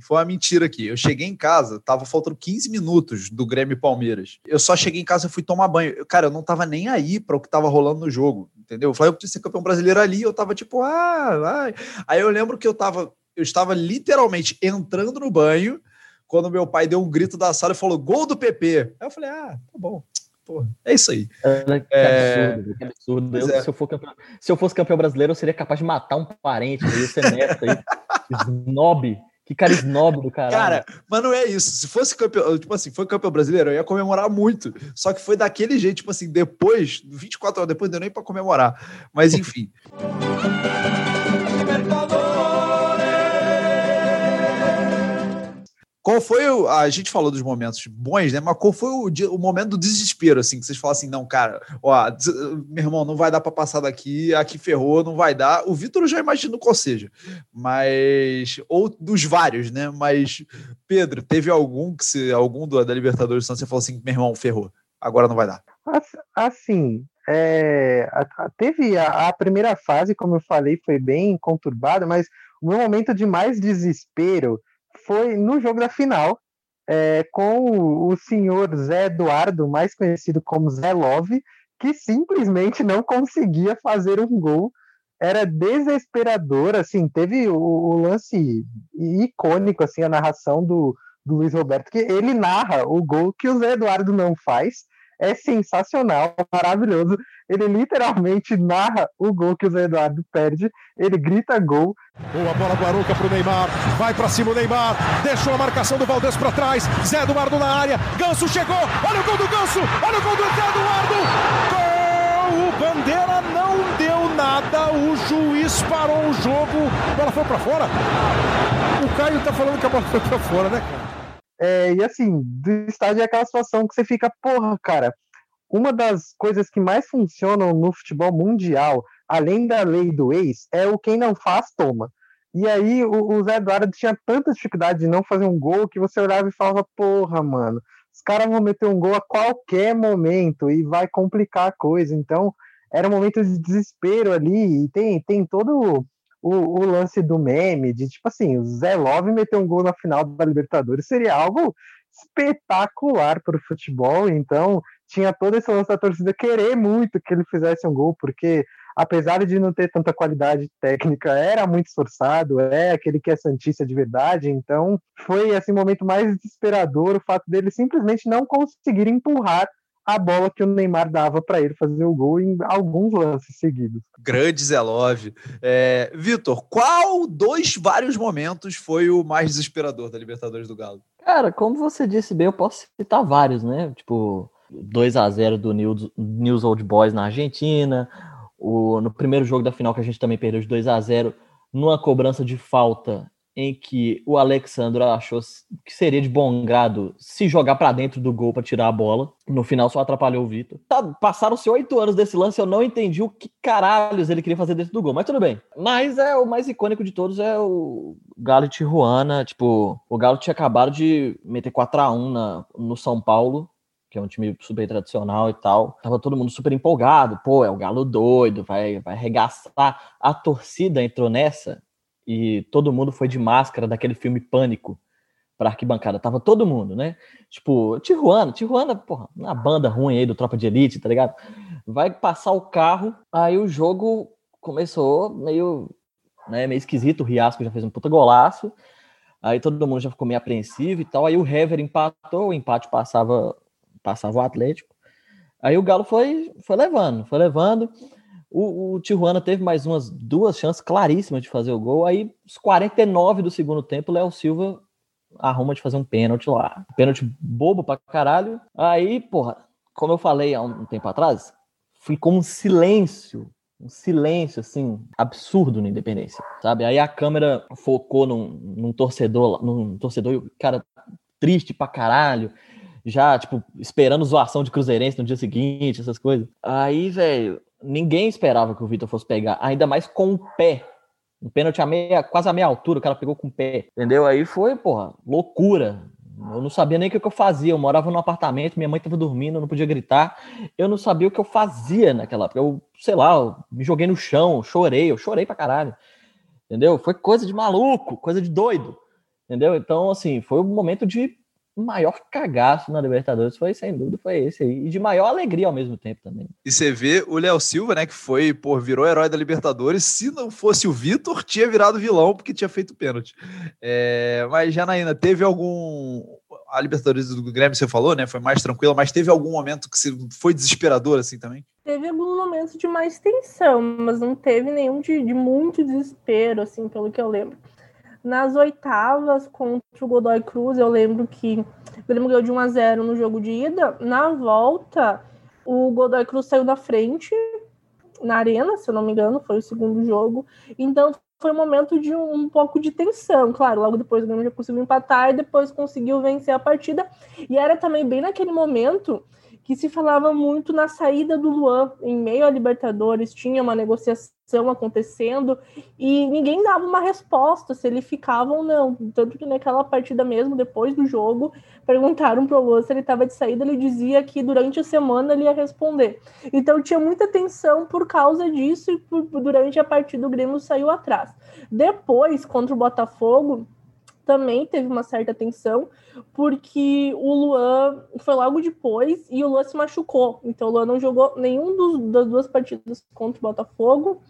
foi uma mentira aqui. Eu cheguei em casa, tava faltando 15 minutos do Grêmio Palmeiras. Eu só cheguei em casa e fui tomar banho. Cara, eu não tava nem aí para o que tava rolando no jogo, entendeu? O Flamengo podia ser campeão brasileiro ali, eu tava tipo, ah, vai. Aí eu lembro que eu tava, eu estava literalmente entrando no banho quando meu pai deu um grito da sala e falou: "Gol do PP". Aí eu falei: "Ah, tá bom". Pô, é isso aí. É, que é... absurdo, que absurdo. Eu, é. se, eu for campeão, se eu fosse campeão brasileiro, eu seria capaz de matar um parente, ia ser neto aí. Snob. Que cara snob do caralho. Cara, mas não é isso. Se fosse campeão, tipo assim, foi campeão brasileiro, eu ia comemorar muito. Só que foi daquele jeito, tipo assim, depois, 24 horas depois, não deu nem pra comemorar. Mas enfim. Qual foi o. A gente falou dos momentos bons, né? Mas qual foi o, o momento do desespero, assim, que vocês falam assim, não, cara, ó, meu irmão, não vai dar para passar daqui, aqui ferrou, não vai dar. O Vitor já imagino qual seja, mas. Ou dos vários, né? Mas, Pedro, teve algum que se, algum do, da Libertadores você falou assim, meu irmão, ferrou, agora não vai dar. Assim, é, teve a, a primeira fase, como eu falei, foi bem conturbada, mas o meu momento de mais desespero foi no jogo da final, é, com o, senhor Zé Eduardo, mais conhecido como Zé Love, que simplesmente não conseguia fazer um gol. Era desesperador, assim, teve o, o lance icônico, assim, a narração do, do Luiz Roberto, que ele narra o gol que o Zé Eduardo não faz, é sensacional, maravilhoso. Ele literalmente narra o gol que o Zé Eduardo perde, ele grita gol. Boa bola do Aruca pro Neymar, vai para cima o Neymar, deixou a marcação do Valdez para trás, Zé Eduardo na área, Ganso chegou, olha o gol do Ganso, olha o gol do Zé Eduardo, gol! O Bandeira não deu nada, o juiz parou o jogo, a bola foi para fora. O Caio tá falando que a bola foi para fora, né, cara? É, e assim, do estádio é aquela situação que você fica, porra, cara, uma das coisas que mais funcionam no futebol mundial, além da lei do ex, é o quem não faz, toma. E aí o, o Zé Eduardo tinha tanta dificuldade de não fazer um gol que você olhava e falava, porra, mano, os caras vão meter um gol a qualquer momento e vai complicar a coisa. Então, era um momento de desespero ali, e tem, tem todo o, o, lance do meme, de tipo assim, o Zé Love meter um gol na final da Libertadores seria algo espetacular para o futebol, então tinha todo esse lance da torcida querer muito que ele fizesse um gol, porque apesar de não ter tanta qualidade técnica, era muito esforçado, é aquele que é santista de verdade, então foi esse assim, momento mais desesperador o fato dele simplesmente não conseguir empurrar a bola que o Neymar dava para ele fazer o gol em alguns lances seguidos. Grande Zé Love. É, Vitor, qual dos vários momentos foi o mais desesperador da Libertadores do Galo? Cara, como você disse bem, eu posso citar vários, né? Tipo, 2 a 0 do News, News Old Boys na Argentina, o, no primeiro jogo da final que a gente também perdeu de 2 a 0 numa cobrança de falta em que o Alexandre achou que seria de bom grado se jogar para dentro do gol para tirar a bola. No final só atrapalhou o Vitor. Tá, Passaram-se oito anos desse lance, eu não entendi o que caralhos ele queria fazer dentro do gol, mas tudo bem. Mas é o mais icônico de todos é o Galo de Tijuana. Tipo, o Galo tinha acabado de meter 4 a 1 na, no São Paulo que é um time super tradicional e tal. Tava todo mundo super empolgado. Pô, é o Galo doido, vai, vai arregaçar. A torcida entrou nessa e todo mundo foi de máscara daquele filme Pânico pra arquibancada. Tava todo mundo, né? Tipo, Tijuana, Tijuana, porra, uma banda ruim aí do Tropa de Elite, tá ligado? Vai passar o carro, aí o jogo começou meio, né, meio esquisito. O Riasco já fez um puta golaço. Aí todo mundo já ficou meio apreensivo e tal. Aí o Hever empatou, o empate passava passava o Atlético. Aí o Galo foi, foi levando, foi levando. O, o Tijuana teve mais umas duas chances claríssimas de fazer o gol. Aí, os 49 do segundo tempo, o Léo Silva arruma de fazer um pênalti lá. Pênalti bobo pra caralho. Aí, porra, como eu falei há um tempo atrás, ficou um silêncio um silêncio, assim, absurdo na Independência, sabe? Aí a câmera focou num, num torcedor, num torcedor, cara, triste pra caralho, já, tipo, esperando zoação de Cruzeirense no dia seguinte, essas coisas. Aí, velho, ninguém esperava que o Vitor fosse pegar, ainda mais com o pé. Um pênalti a meia, quase a meia altura, o cara pegou com o pé, entendeu? Aí foi, porra, loucura. Eu não sabia nem o que eu fazia. Eu morava num apartamento, minha mãe estava dormindo, eu não podia gritar. Eu não sabia o que eu fazia naquela época. Eu, sei lá, eu me joguei no chão, chorei, eu chorei pra caralho. Entendeu? Foi coisa de maluco, coisa de doido. Entendeu? Então, assim, foi um momento de maior cagaço na Libertadores foi, sem dúvida, foi esse aí. E de maior alegria ao mesmo tempo também. E você vê o Léo Silva, né, que foi, pô, virou herói da Libertadores. Se não fosse o Vitor, tinha virado vilão porque tinha feito pênalti. É, mas, Janaína, teve algum. A Libertadores do Grêmio, você falou, né? Foi mais tranquila, mas teve algum momento que foi desesperador assim também? Teve algum momento de mais tensão, mas não teve nenhum de, de muito desespero, assim, pelo que eu lembro. Nas oitavas contra o Godoy Cruz, eu lembro que o Grêmio ganhou de 1 a 0 no jogo de ida. Na volta, o Godoy Cruz saiu da frente na arena, se eu não me engano, foi o segundo jogo. Então foi um momento de um, um pouco de tensão. Claro, logo depois o Grêmio já conseguiu empatar e depois conseguiu vencer a partida. E era também bem naquele momento que se falava muito na saída do Luan em meio a Libertadores, tinha uma negociação acontecendo e ninguém dava uma resposta se ele ficava ou não. Tanto que naquela partida mesmo, depois do jogo, perguntaram para o Luan se ele estava de saída, ele dizia que durante a semana ele ia responder. Então tinha muita tensão por causa disso e por, durante a partida o Grêmio saiu atrás. Depois, contra o Botafogo, também teve uma certa tensão, porque o Luan foi logo depois e o Luan se machucou. Então o Luan não jogou nenhum dos, das duas partidas contra o Botafogo.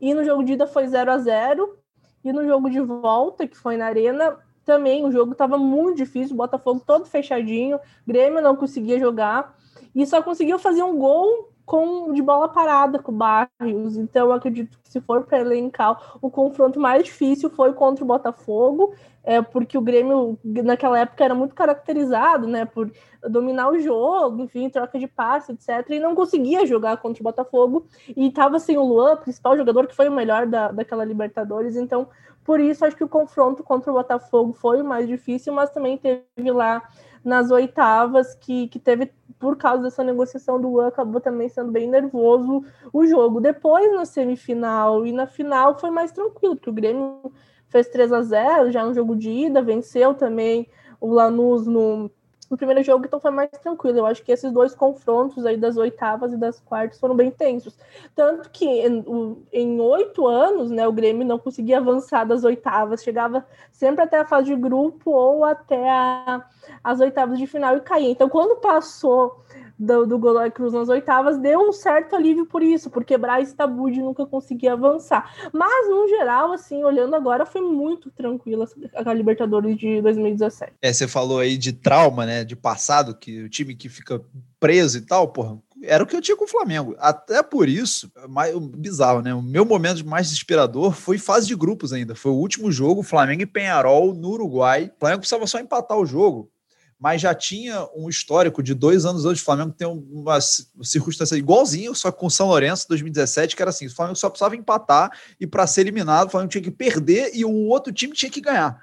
E no jogo de ida foi 0 a 0 E no jogo de volta, que foi na Arena, também o jogo estava muito difícil, o Botafogo todo fechadinho, Grêmio não conseguia jogar. E só conseguiu fazer um gol com de bola parada com o Barrios. Então, acredito que se for para elencar, o confronto mais difícil foi contra o Botafogo, é, porque o Grêmio, naquela época, era muito caracterizado né, por dominar o jogo, enfim, troca de passe, etc. E não conseguia jogar contra o Botafogo. E estava sem o Luan, principal jogador, que foi o melhor da, daquela Libertadores. Então, por isso, acho que o confronto contra o Botafogo foi o mais difícil, mas também teve lá nas oitavas, que, que teve, por causa dessa negociação do Luan, acabou também sendo bem nervoso o jogo. Depois, na semifinal e na final, foi mais tranquilo, porque o Grêmio fez 3 a 0 já é um jogo de ida, venceu também o Lanús no no primeiro jogo, então foi mais tranquilo. Eu acho que esses dois confrontos aí das oitavas e das quartas foram bem tensos. Tanto que em oito anos, né, o Grêmio não conseguia avançar das oitavas, chegava sempre até a fase de grupo ou até a, as oitavas de final e caía. Então, quando passou do, do Godoy Cruz nas oitavas, deu um certo alívio por isso, por quebrar esse tabu de nunca conseguir avançar. Mas, no geral, assim, olhando agora, foi muito tranquila a Libertadores de 2017. É, você falou aí de trauma, né, de passado, que o time que fica preso e tal, porra, era o que eu tinha com o Flamengo. Até por isso, mais, bizarro, né? O meu momento mais desesperador foi fase de grupos ainda. Foi o último jogo, Flamengo e Penharol no Uruguai. O Flamengo precisava só empatar o jogo mas já tinha um histórico de dois anos antes. O Flamengo tem uma circunstância igualzinha, só com o São Lourenço 2017, que era assim: o Flamengo só precisava empatar e para ser eliminado, o Flamengo tinha que perder e o outro time tinha que ganhar.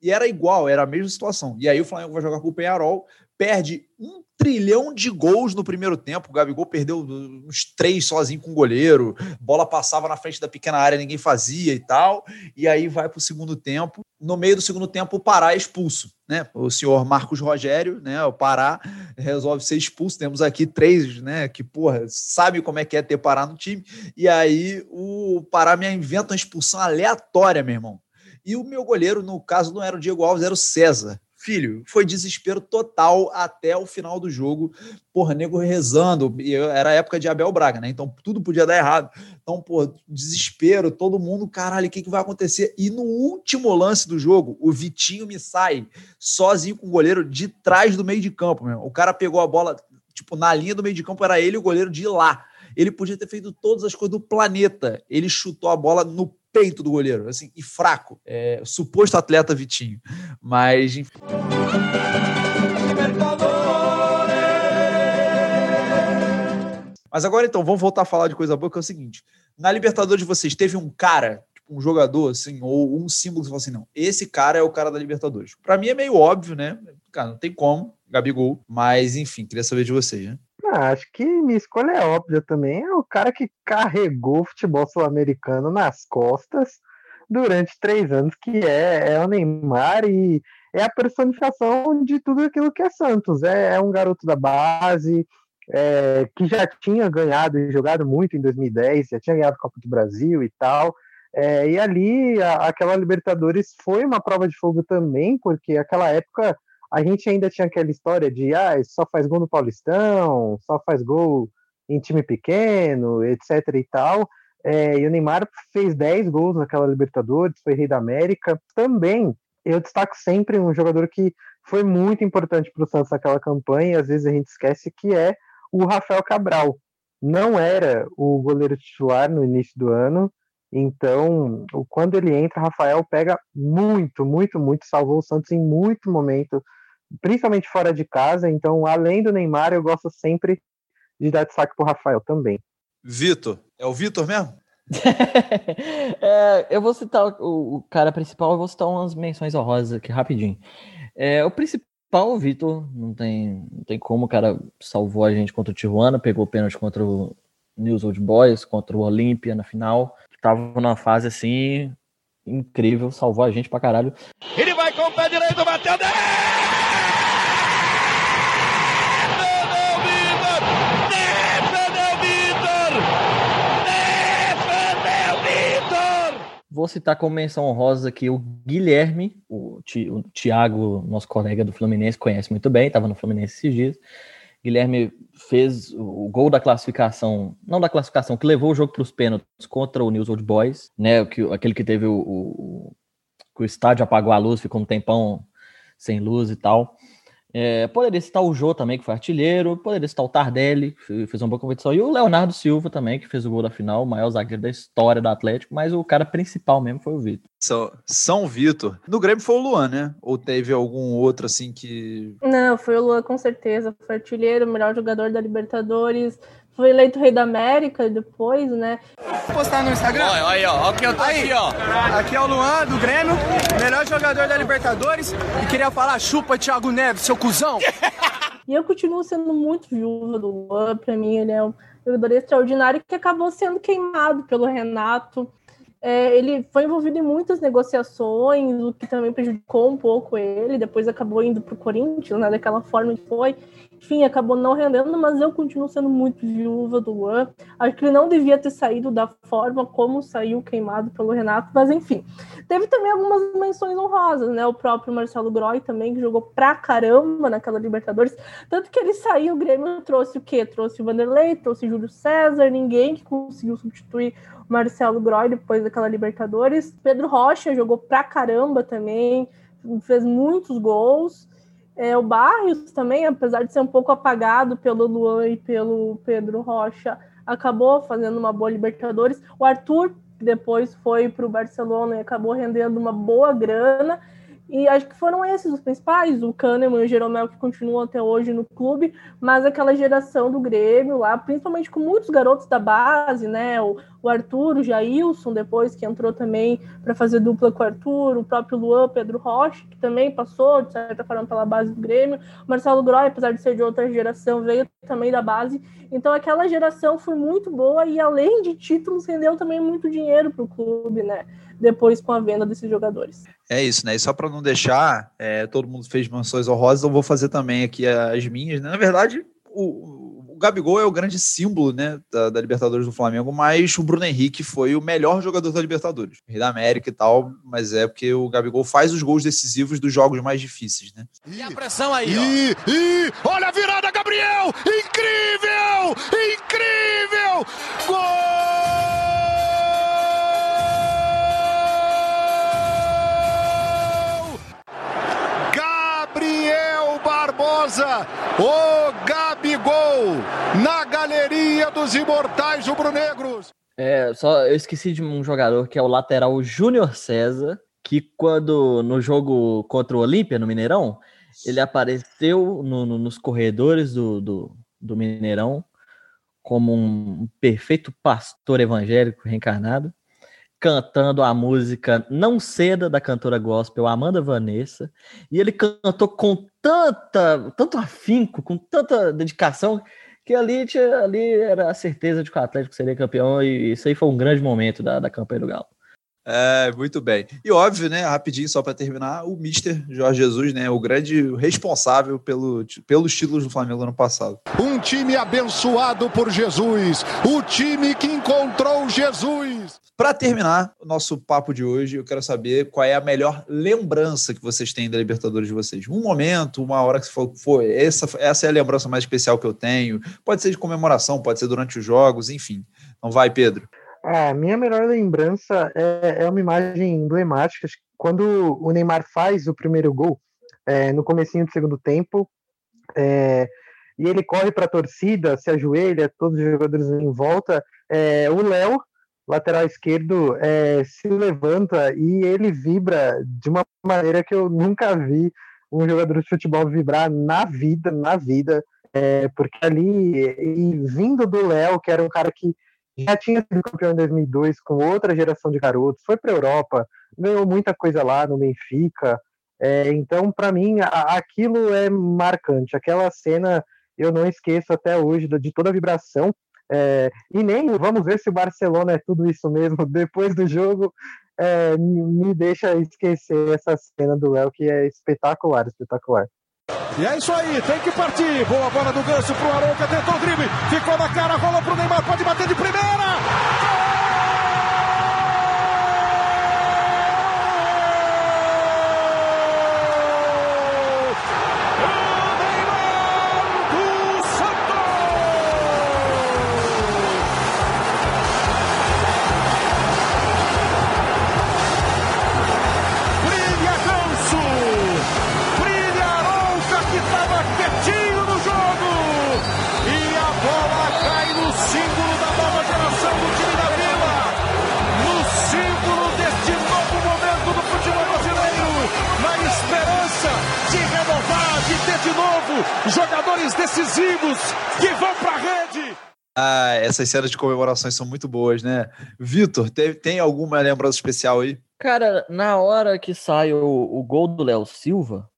E era igual, era a mesma situação. E aí o Flamengo vai jogar com o Penharol, perde um trilhão de gols no primeiro tempo. O Gabigol perdeu uns três sozinho com o goleiro, bola passava na frente da pequena área, ninguém fazia e tal. E aí vai para o segundo tempo. No meio do segundo tempo, o Pará é expulso. né? O senhor Marcos Rogério, né? O Pará resolve ser expulso. Temos aqui três, né? Que, porra, sabe como é que é ter Pará no time. E aí o Pará me inventa uma expulsão aleatória, meu irmão. E o meu goleiro, no caso, não era o Diego Alves, era o César. Filho, foi desespero total até o final do jogo. Porra, nego rezando. Era época de Abel Braga, né? Então tudo podia dar errado. Então, pô, desespero, todo mundo, caralho, o que, que vai acontecer? E no último lance do jogo, o Vitinho me sai sozinho com o goleiro de trás do meio de campo, meu. O cara pegou a bola, tipo, na linha do meio de campo, era ele o goleiro de lá. Ele podia ter feito todas as coisas do planeta. Ele chutou a bola no peito do goleiro, assim, e fraco. É, suposto atleta Vitinho. Mas, enfim. Mas agora então, vamos voltar a falar de coisa boa, que é o seguinte: na Libertadores vocês teve um cara, tipo, um jogador, assim, ou um símbolo que você falou assim: não, esse cara é o cara da Libertadores. Para mim é meio óbvio, né? Cara, não tem como, Gabigol, mas enfim, queria saber de vocês, né? Ah, acho que minha escolha é óbvia também. É o cara que carregou o futebol sul-americano nas costas durante três anos, que é, é o Neymar e é a personificação de tudo aquilo que é Santos. É, é um garoto da base, é, que já tinha ganhado e jogado muito em 2010, já tinha ganhado a Copa do Brasil e tal. É, e ali, a, aquela Libertadores foi uma prova de fogo também, porque aquela época a gente ainda tinha aquela história de ah, só faz gol no Paulistão, só faz gol em time pequeno, etc e tal. É, e o Neymar fez 10 gols naquela Libertadores, foi rei da América. Também eu destaco sempre um jogador que foi muito importante para o Santos naquela campanha, e às vezes a gente esquece que é o Rafael Cabral. Não era o goleiro titular no início do ano, então quando ele entra, Rafael pega muito, muito, muito, salvou o Santos em muito momento, principalmente fora de casa. Então, além do Neymar, eu gosto sempre de dar destaque para o Rafael também. Vitor, é o Vitor mesmo? é, eu vou citar o, o, cara principal, eu vou citar umas menções honrosas aqui rapidinho. É, o principal Paulo Vitor, não tem, não tem como, o cara salvou a gente contra o Tijuana, pegou pênalti contra o News Old Boys, contra o Olímpia na final. Tava numa fase assim incrível, salvou a gente pra caralho. Ele vai com o pé direito, bateu! Vou citar como menção honrosa aqui o Guilherme, o, o Thiago, nosso colega do Fluminense, conhece muito bem, estava no Fluminense esses dias. Guilherme fez o gol da classificação, não da classificação, que levou o jogo para os pênaltis contra o News Old Boys, né? Que, aquele que teve o, o, o, o estádio apagou a luz, ficou um tempão sem luz e tal. É, poderia citar o Jô também, que foi artilheiro, poderia citar o Tardelli, que fez uma boa competição, e o Leonardo Silva também, que fez o gol da final, o maior zagueiro da história do Atlético, mas o cara principal mesmo foi o Vitor. São, São Vitor. No Grêmio foi o Luan, né? Ou teve algum outro assim que. Não, foi o Luan com certeza. Foi artilheiro, melhor jogador da Libertadores, foi eleito rei da América depois, né? Postar no Instagram? Olha, aí, ó. Aqui eu tô aí, aqui, ó. Aqui é o Luan, do Grêmio, melhor jogador da Libertadores. E queria falar, chupa Thiago Neves, seu cuzão. e eu continuo sendo muito viúva do Luan. Pra mim, ele é um jogador extraordinário que acabou sendo queimado pelo Renato. É, ele foi envolvido em muitas negociações, o que também prejudicou um pouco ele. Depois acabou indo para o Corinthians, né, daquela forma que foi. Enfim, acabou não rendendo, mas eu continuo sendo muito viúva do Luan. Acho que ele não devia ter saído da forma como saiu queimado pelo Renato, mas enfim. Teve também algumas menções honrosas, né? O próprio Marcelo Groy também, que jogou pra caramba naquela Libertadores. Tanto que ele saiu, o Grêmio trouxe o quê? Trouxe o Vanderlei, trouxe o Júlio César, ninguém que conseguiu substituir o Marcelo Groy depois daquela Libertadores. Pedro Rocha jogou pra caramba também, fez muitos gols. É, o Barrios também, apesar de ser um pouco apagado pelo Luan e pelo Pedro Rocha, acabou fazendo uma boa Libertadores. O Arthur, depois foi para o Barcelona e acabou rendendo uma boa grana. E acho que foram esses os principais, o Kahneman e o Jeromel, que continuam até hoje no clube, mas aquela geração do Grêmio lá, principalmente com muitos garotos da base, né? O, o Arthur, o Jailson, depois que entrou também para fazer dupla com o Arthur, o próprio Luan, Pedro Rocha, que também passou, de certa forma, pela base do Grêmio. O Marcelo Groy, apesar de ser de outra geração, veio também da base. Então aquela geração foi muito boa e, além de títulos, rendeu também muito dinheiro para o clube, né? Depois com a venda desses jogadores. É isso, né? E só para não deixar, é, todo mundo fez menções honrosas, eu vou fazer também aqui as minhas. Né? Na verdade, o, o Gabigol é o grande símbolo né, da, da, Libertadores do Flamengo, mas o Bruno Henrique foi o melhor jogador da Libertadores. Rei da América e tal, mas é porque o Gabigol faz os gols decisivos dos jogos mais difíceis, né? E a pressão aí, e, ó. E, olha a virada, Gabriel! Incrível! Incrível! O Gabigol, na galeria dos imortais rubro-negros. É, só eu esqueci de um jogador que é o lateral Júnior César, que quando no jogo contra o Olímpia, no Mineirão, ele apareceu no, no, nos corredores do, do, do, Mineirão como um perfeito pastor evangélico reencarnado cantando a música Não Ceda, da cantora gospel Amanda Vanessa, e ele cantou com tanta, tanto afinco, com tanta dedicação, que ali, tinha, ali era a certeza de que o Atlético seria campeão, e isso aí foi um grande momento da, da campanha do Galo. É, muito bem. E óbvio, né, rapidinho só para terminar, o Mister Jorge Jesus, né, o grande responsável pelo, pelos títulos do Flamengo ano passado. Um time abençoado por Jesus, o time que encontrou Jesus. Para terminar o nosso papo de hoje, eu quero saber qual é a melhor lembrança que vocês têm da Libertadores de vocês. Um momento, uma hora que for, foi essa, essa é a lembrança mais especial que eu tenho. Pode ser de comemoração, pode ser durante os jogos, enfim. Não vai, Pedro? A minha melhor lembrança é, é uma imagem emblemática. Quando o Neymar faz o primeiro gol, é, no comecinho do segundo tempo, é, e ele corre para a torcida, se ajoelha, todos os jogadores em volta, é, o Léo, lateral esquerdo, é, se levanta e ele vibra de uma maneira que eu nunca vi um jogador de futebol vibrar na vida, na vida, é, porque ali, e vindo do Léo, que era um cara que já tinha sido campeão em 2002 com outra geração de garotos, foi para a Europa, ganhou muita coisa lá no Benfica. É, então, para mim, a, aquilo é marcante. Aquela cena eu não esqueço até hoje de toda a vibração. É, e nem vamos ver se o Barcelona é tudo isso mesmo. Depois do jogo, é, me deixa esquecer essa cena do Léo, que é espetacular, espetacular. E é isso aí, tem que partir. Boa bola do Ganso pro Arouca, tentou o drible, ficou na cara, rolou pro Neymar, pode bater de primeira. Decisivos que vão para a rede. Ah, essas cenas de comemorações são muito boas, né? Vitor, tem, tem alguma lembrança especial aí? Cara, na hora que sai o, o gol do Léo Silva,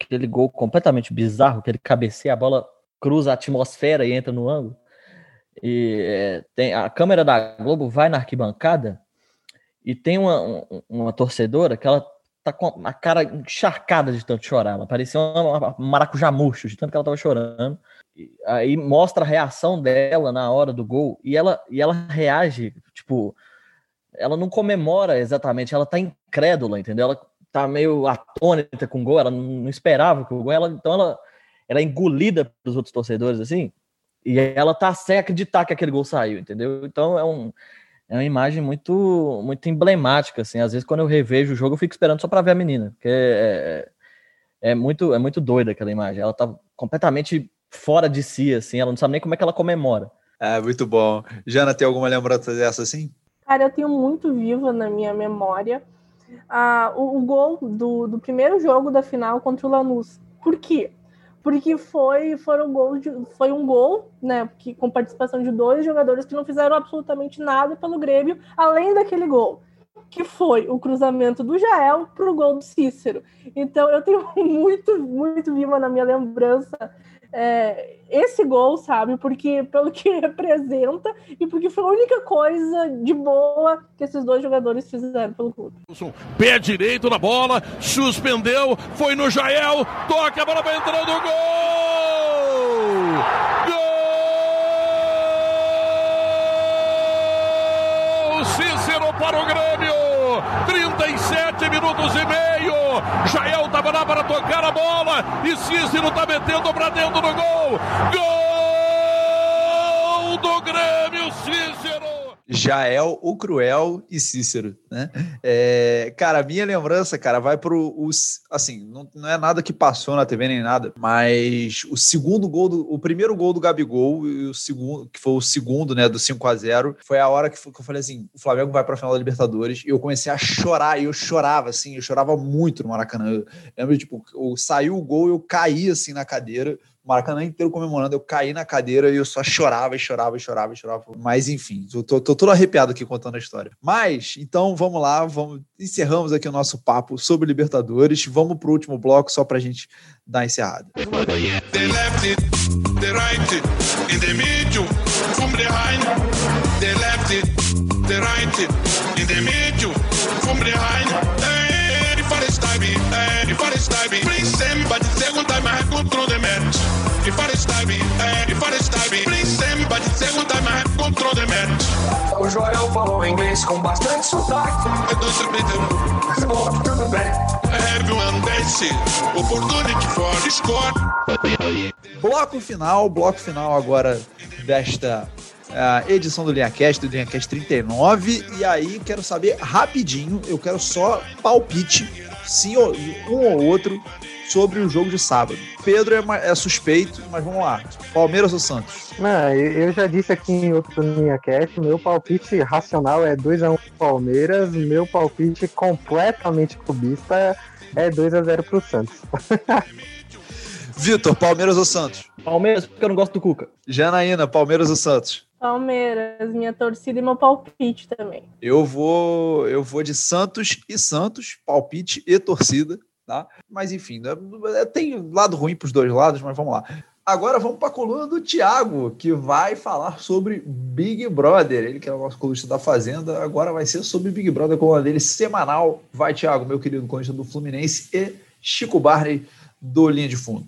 aquele gol completamente bizarro, que ele cabeceia a bola, cruza a atmosfera e entra no ângulo. E é, tem a câmera da Globo vai na arquibancada e tem uma, uma torcedora que ela tá com a cara encharcada de tanto chorar. Ela parecia uma, maracujá murcho, de tanto que ela tava chorando. E aí mostra a reação dela na hora do gol e ela, e ela reage, tipo, ela não comemora exatamente, ela tá incrédula, entendeu? Ela tá meio atônita com o gol, ela não esperava que o gol, ela, então ela, ela é engolida pelos outros torcedores, assim, e ela tá sem acreditar que aquele gol saiu, entendeu? Então é um, é uma imagem muito muito emblemática, assim. Às vezes, quando eu revejo o jogo, eu fico esperando só para ver a menina, porque é, é, é, muito, é muito doida aquela imagem. Ela tá completamente fora de si, assim, ela não sabe nem como é que ela comemora. É, muito bom. Jana, tem alguma lembrança dessa, assim? Cara, eu tenho muito viva na minha memória ah, o, o gol do, do primeiro jogo da final contra o Lanús. Por quê? Porque foi foram gols de, foi um gol, né, que, com participação de dois jogadores que não fizeram absolutamente nada pelo Grêmio, além daquele gol. que foi o cruzamento do Jael para o gol do Cícero. Então eu tenho muito, muito viva na minha lembrança é, esse gol, sabe? Porque pelo que representa e porque foi a única coisa de boa que esses dois jogadores fizeram pelo clube. Pé direito na bola, suspendeu, foi no Jael, toca, a bola vai entrando, gol! Gol! Cícero para o Grêmio! 37 minutos e meio! Jael estava lá para tocar a bola e Cícero está metendo para dentro do gol. Gol do Grêmio, Cícero! Jael, o Cruel e Cícero, né? É, cara, minha lembrança, cara, vai pro os, assim, não, não, é nada que passou na TV nem nada, mas o segundo gol do, o primeiro gol do Gabigol e o segundo, que foi o segundo, né, do 5 a 0, foi a hora que, que eu falei assim, o Flamengo vai para a final da Libertadores, e eu comecei a chorar, e eu chorava assim, eu chorava muito no Maracanã. Eu lembro tipo, eu, saiu o gol, eu caí assim na cadeira, Maracanã inteiro comemorando, eu caí na cadeira e eu só chorava e chorava e chorava e chorava. Mas enfim, eu tô, tô todo arrepiado aqui contando a história. Mas, então vamos lá, vamos encerramos aqui o nosso papo sobre Libertadores. Vamos pro último bloco só pra gente dar encerrada. Hey, for the stabby. Please send, but the second time I go through the match. E e control the match. O Joel falou inglês com bastante sotaque. É do. Bom, tudo bem. Everyone dance, opportunity for score. Bloco final, bloco final agora desta uh, edição do LinhaCast, do LinhaCast 39. E aí, quero saber rapidinho, eu quero só palpite, sim ou um ou outro, sobre o jogo de sábado. Pedro é, é suspeito, mas vamos lá. Palmeiras ou Santos? Não, eu já disse aqui em outro minha cast, meu palpite racional é 2x1 um Palmeiras, meu palpite completamente clubista é 2x0 pro Santos. Vitor, Palmeiras ou Santos? Palmeiras, porque eu não gosto do Cuca. Janaína, Palmeiras ou Santos? Palmeiras, minha torcida e meu palpite também. Eu vou, eu vou de Santos e Santos, palpite e torcida. Tá? Mas enfim, né, é, tem lado ruim para os dois lados, mas vamos lá. Agora vamos para a coluna do Thiago, que vai falar sobre Big Brother. Ele que é o nosso colunista da Fazenda, agora vai ser sobre Big Brother, coluna dele semanal. Vai, Thiago, meu querido colunista do Fluminense e Chico Barney do Linha de Fundo.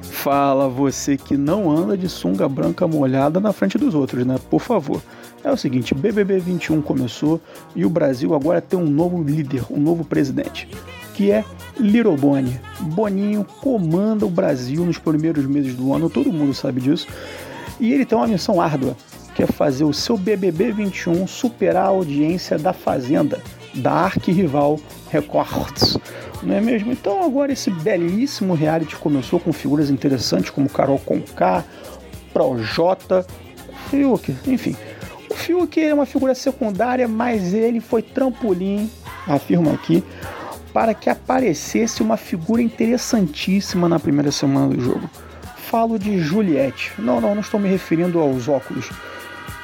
Fala você que não anda de sunga branca molhada na frente dos outros, né? Por favor. É o seguinte, BBB 21 começou e o Brasil agora tem um novo líder, um novo presidente, que é Little Boni. Boninho comanda o Brasil nos primeiros meses do ano, todo mundo sabe disso. E ele tem uma missão árdua, que é fazer o seu BBB 21 superar a audiência da Fazenda, da arquirrival Records. Não é mesmo? Então agora esse belíssimo reality começou com figuras interessantes como Carol Conká, Projota, Fiuk, enfim. Fiuk é uma figura secundária, mas ele foi trampolim, afirmo aqui, para que aparecesse uma figura interessantíssima na primeira semana do jogo. Falo de Juliette. Não, não, não estou me referindo aos óculos,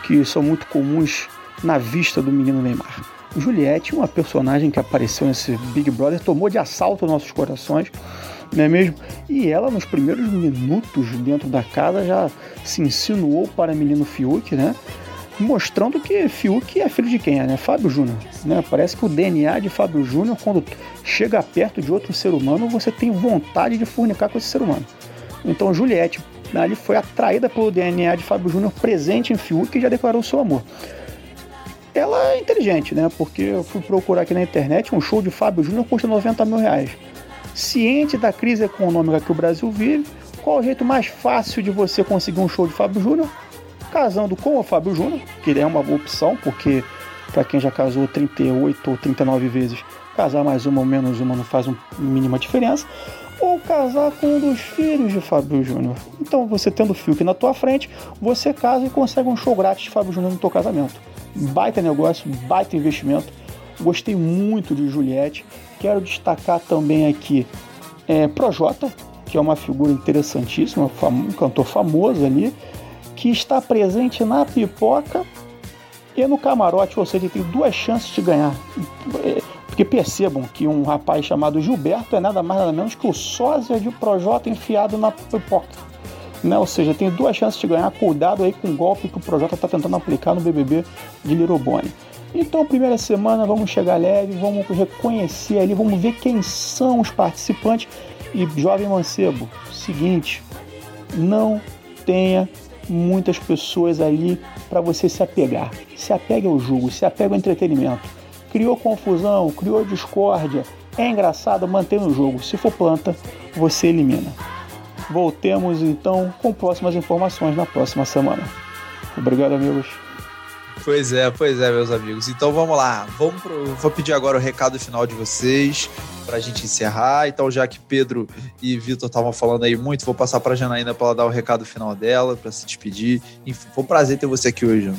que são muito comuns na vista do menino Neymar. Juliette, uma personagem que apareceu nesse Big Brother, tomou de assalto nossos corações, não é mesmo? E ela, nos primeiros minutos dentro da casa, já se insinuou para menino Fiuk, né? Mostrando que Fiuk é filho de quem é, né? Fábio Júnior. Né? Parece que o DNA de Fábio Júnior, quando chega perto de outro ser humano, você tem vontade de fornicar com esse ser humano. Então Juliette ali foi atraída pelo DNA de Fábio Júnior presente em Fiuk e já declarou seu amor. Ela é inteligente, né? Porque eu fui procurar aqui na internet, um show de Fábio Júnior custa 90 mil reais. Ciente da crise econômica que o Brasil vive, qual o jeito mais fácil de você conseguir um show de Fábio Júnior? Casando com o Fábio Júnior, que é uma boa opção, porque para quem já casou 38 ou 39 vezes, casar mais uma ou menos uma não faz uma mínima diferença, ou casar com um dos filhos de Fábio Júnior. Então, você tendo o Fiuk na tua frente, você casa e consegue um show grátis de Fábio Júnior no teu casamento. Baita negócio, baita investimento. Gostei muito de Juliette. Quero destacar também aqui é, Projota, que é uma figura interessantíssima, um cantor famoso ali que está presente na pipoca e no camarote, ou seja, tem duas chances de ganhar. Porque percebam que um rapaz chamado Gilberto é nada mais nada menos que o sósia de Projota enfiado na pipoca. Né? Ou seja, tem duas chances de ganhar, cuidado aí com o golpe que o Projota está tentando aplicar no BBB de Little Bonnie. Então, primeira semana, vamos chegar leve, vamos reconhecer ali, vamos ver quem são os participantes. E, jovem mancebo, seguinte, não tenha muitas pessoas ali para você se apegar. Se apegue ao jogo, se apegue ao entretenimento criou confusão, criou discórdia, é engraçado, mantém no jogo. Se for planta, você elimina. Voltemos então com próximas informações na próxima semana. Obrigado, amigos. Pois é, pois é, meus amigos. Então vamos lá. Vamos pro... Vou pedir agora o recado final de vocês para a gente encerrar. Então, já que Pedro e Vitor estavam falando aí muito, vou passar para a Janaína para ela dar o recado final dela, para se despedir. Enfim, foi um prazer ter você aqui hoje.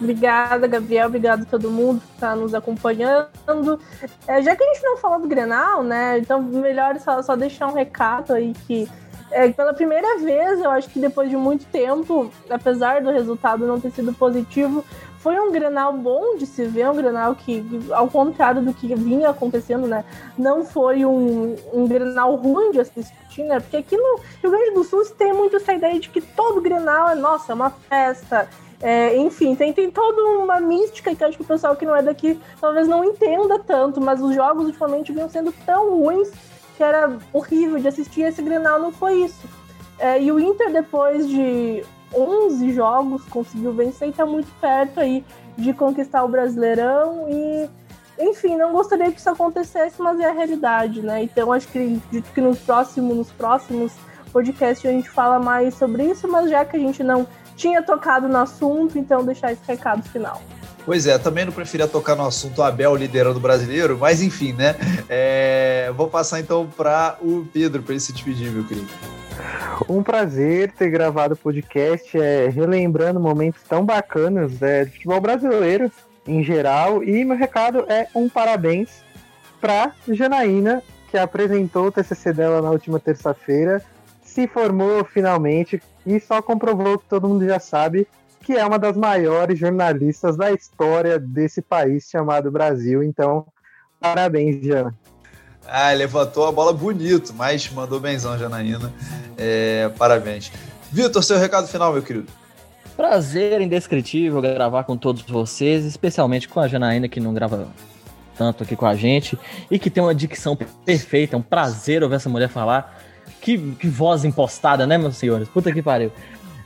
Obrigada, Gabriel. Obrigado a todo mundo que está nos acompanhando. É, já que a gente não falou do Grenal, né? Então, melhor só, só deixar um recado aí que é, pela primeira vez, eu acho que depois de muito tempo, apesar do resultado não ter sido positivo, foi um Grenal bom de se ver, um Grenal que, ao contrário do que vinha acontecendo, né, não foi um, um Grenal ruim de assistir, né, porque aqui no Rio Grande do Sul tem muito essa ideia de que todo Grenal é, nossa, uma festa, é, enfim, tem, tem toda uma mística que acho que o pessoal que não é daqui talvez não entenda tanto, mas os jogos ultimamente vinham sendo tão ruins que era horrível de assistir. Esse Grenal não foi isso. É, e o Inter, depois de 11 jogos, conseguiu vencer e está muito perto aí de conquistar o Brasileirão. E, enfim, não gostaria que isso acontecesse, mas é a realidade, né? Então, acho que, que nos próximos, nos próximos podcasts a gente fala mais sobre isso, mas já que a gente não tinha tocado no assunto, então deixar esse recado final. Pois é, também não preferia tocar no assunto Abel liderando o brasileiro, mas enfim, né? É, vou passar então para o Pedro para ele se despedir, meu querido. Um prazer ter gravado o podcast, é, relembrando momentos tão bacanas é, de futebol brasileiro em geral. E meu recado é um parabéns para Janaína, que apresentou o TCC dela na última terça-feira, se formou finalmente e só comprovou que todo mundo já sabe que é uma das maiores jornalistas da história desse país chamado Brasil. Então, parabéns, Jana. Ah, levantou a bola bonito, mas mandou benzão, Janaína. É, parabéns. Vitor, seu recado final, meu querido. Prazer indescritível gravar com todos vocês, especialmente com a Janaína, que não grava tanto aqui com a gente e que tem uma dicção perfeita. É um prazer ouvir essa mulher falar. Que, que voz impostada, né, meus senhores? Puta que pariu.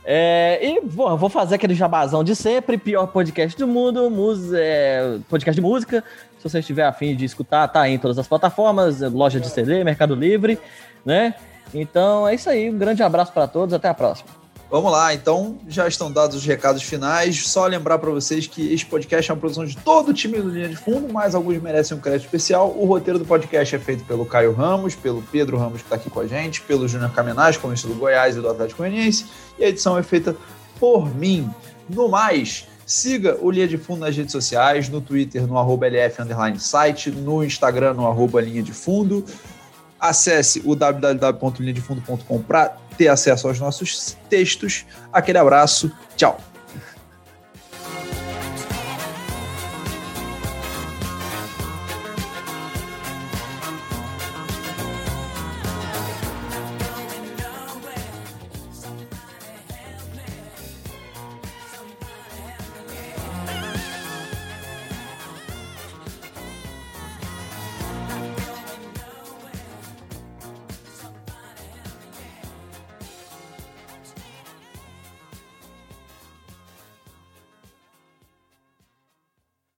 É, e bom, vou fazer aquele jabazão de sempre, pior podcast do mundo, é, podcast de música. Se você estiver afim de escutar, tá em todas as plataformas, loja de CD, Mercado Livre, né? Então é isso aí, um grande abraço para todos, até a próxima. Vamos lá, então já estão dados os recados finais. Só lembrar para vocês que este podcast é uma produção de todo o time do Linha de Fundo, mas alguns merecem um crédito especial. O roteiro do podcast é feito pelo Caio Ramos, pelo Pedro Ramos, que está aqui com a gente, pelo Júnior Caminaz, colunista do Goiás e do Atlético Goianiense, e a edição é feita por mim. No mais, siga o Linha de Fundo nas redes sociais, no Twitter, no arroba LF site, no Instagram, no arroba Linha de Fundo. Acesse o www.linhadefundo.com para ter acesso aos nossos textos. Aquele abraço, tchau.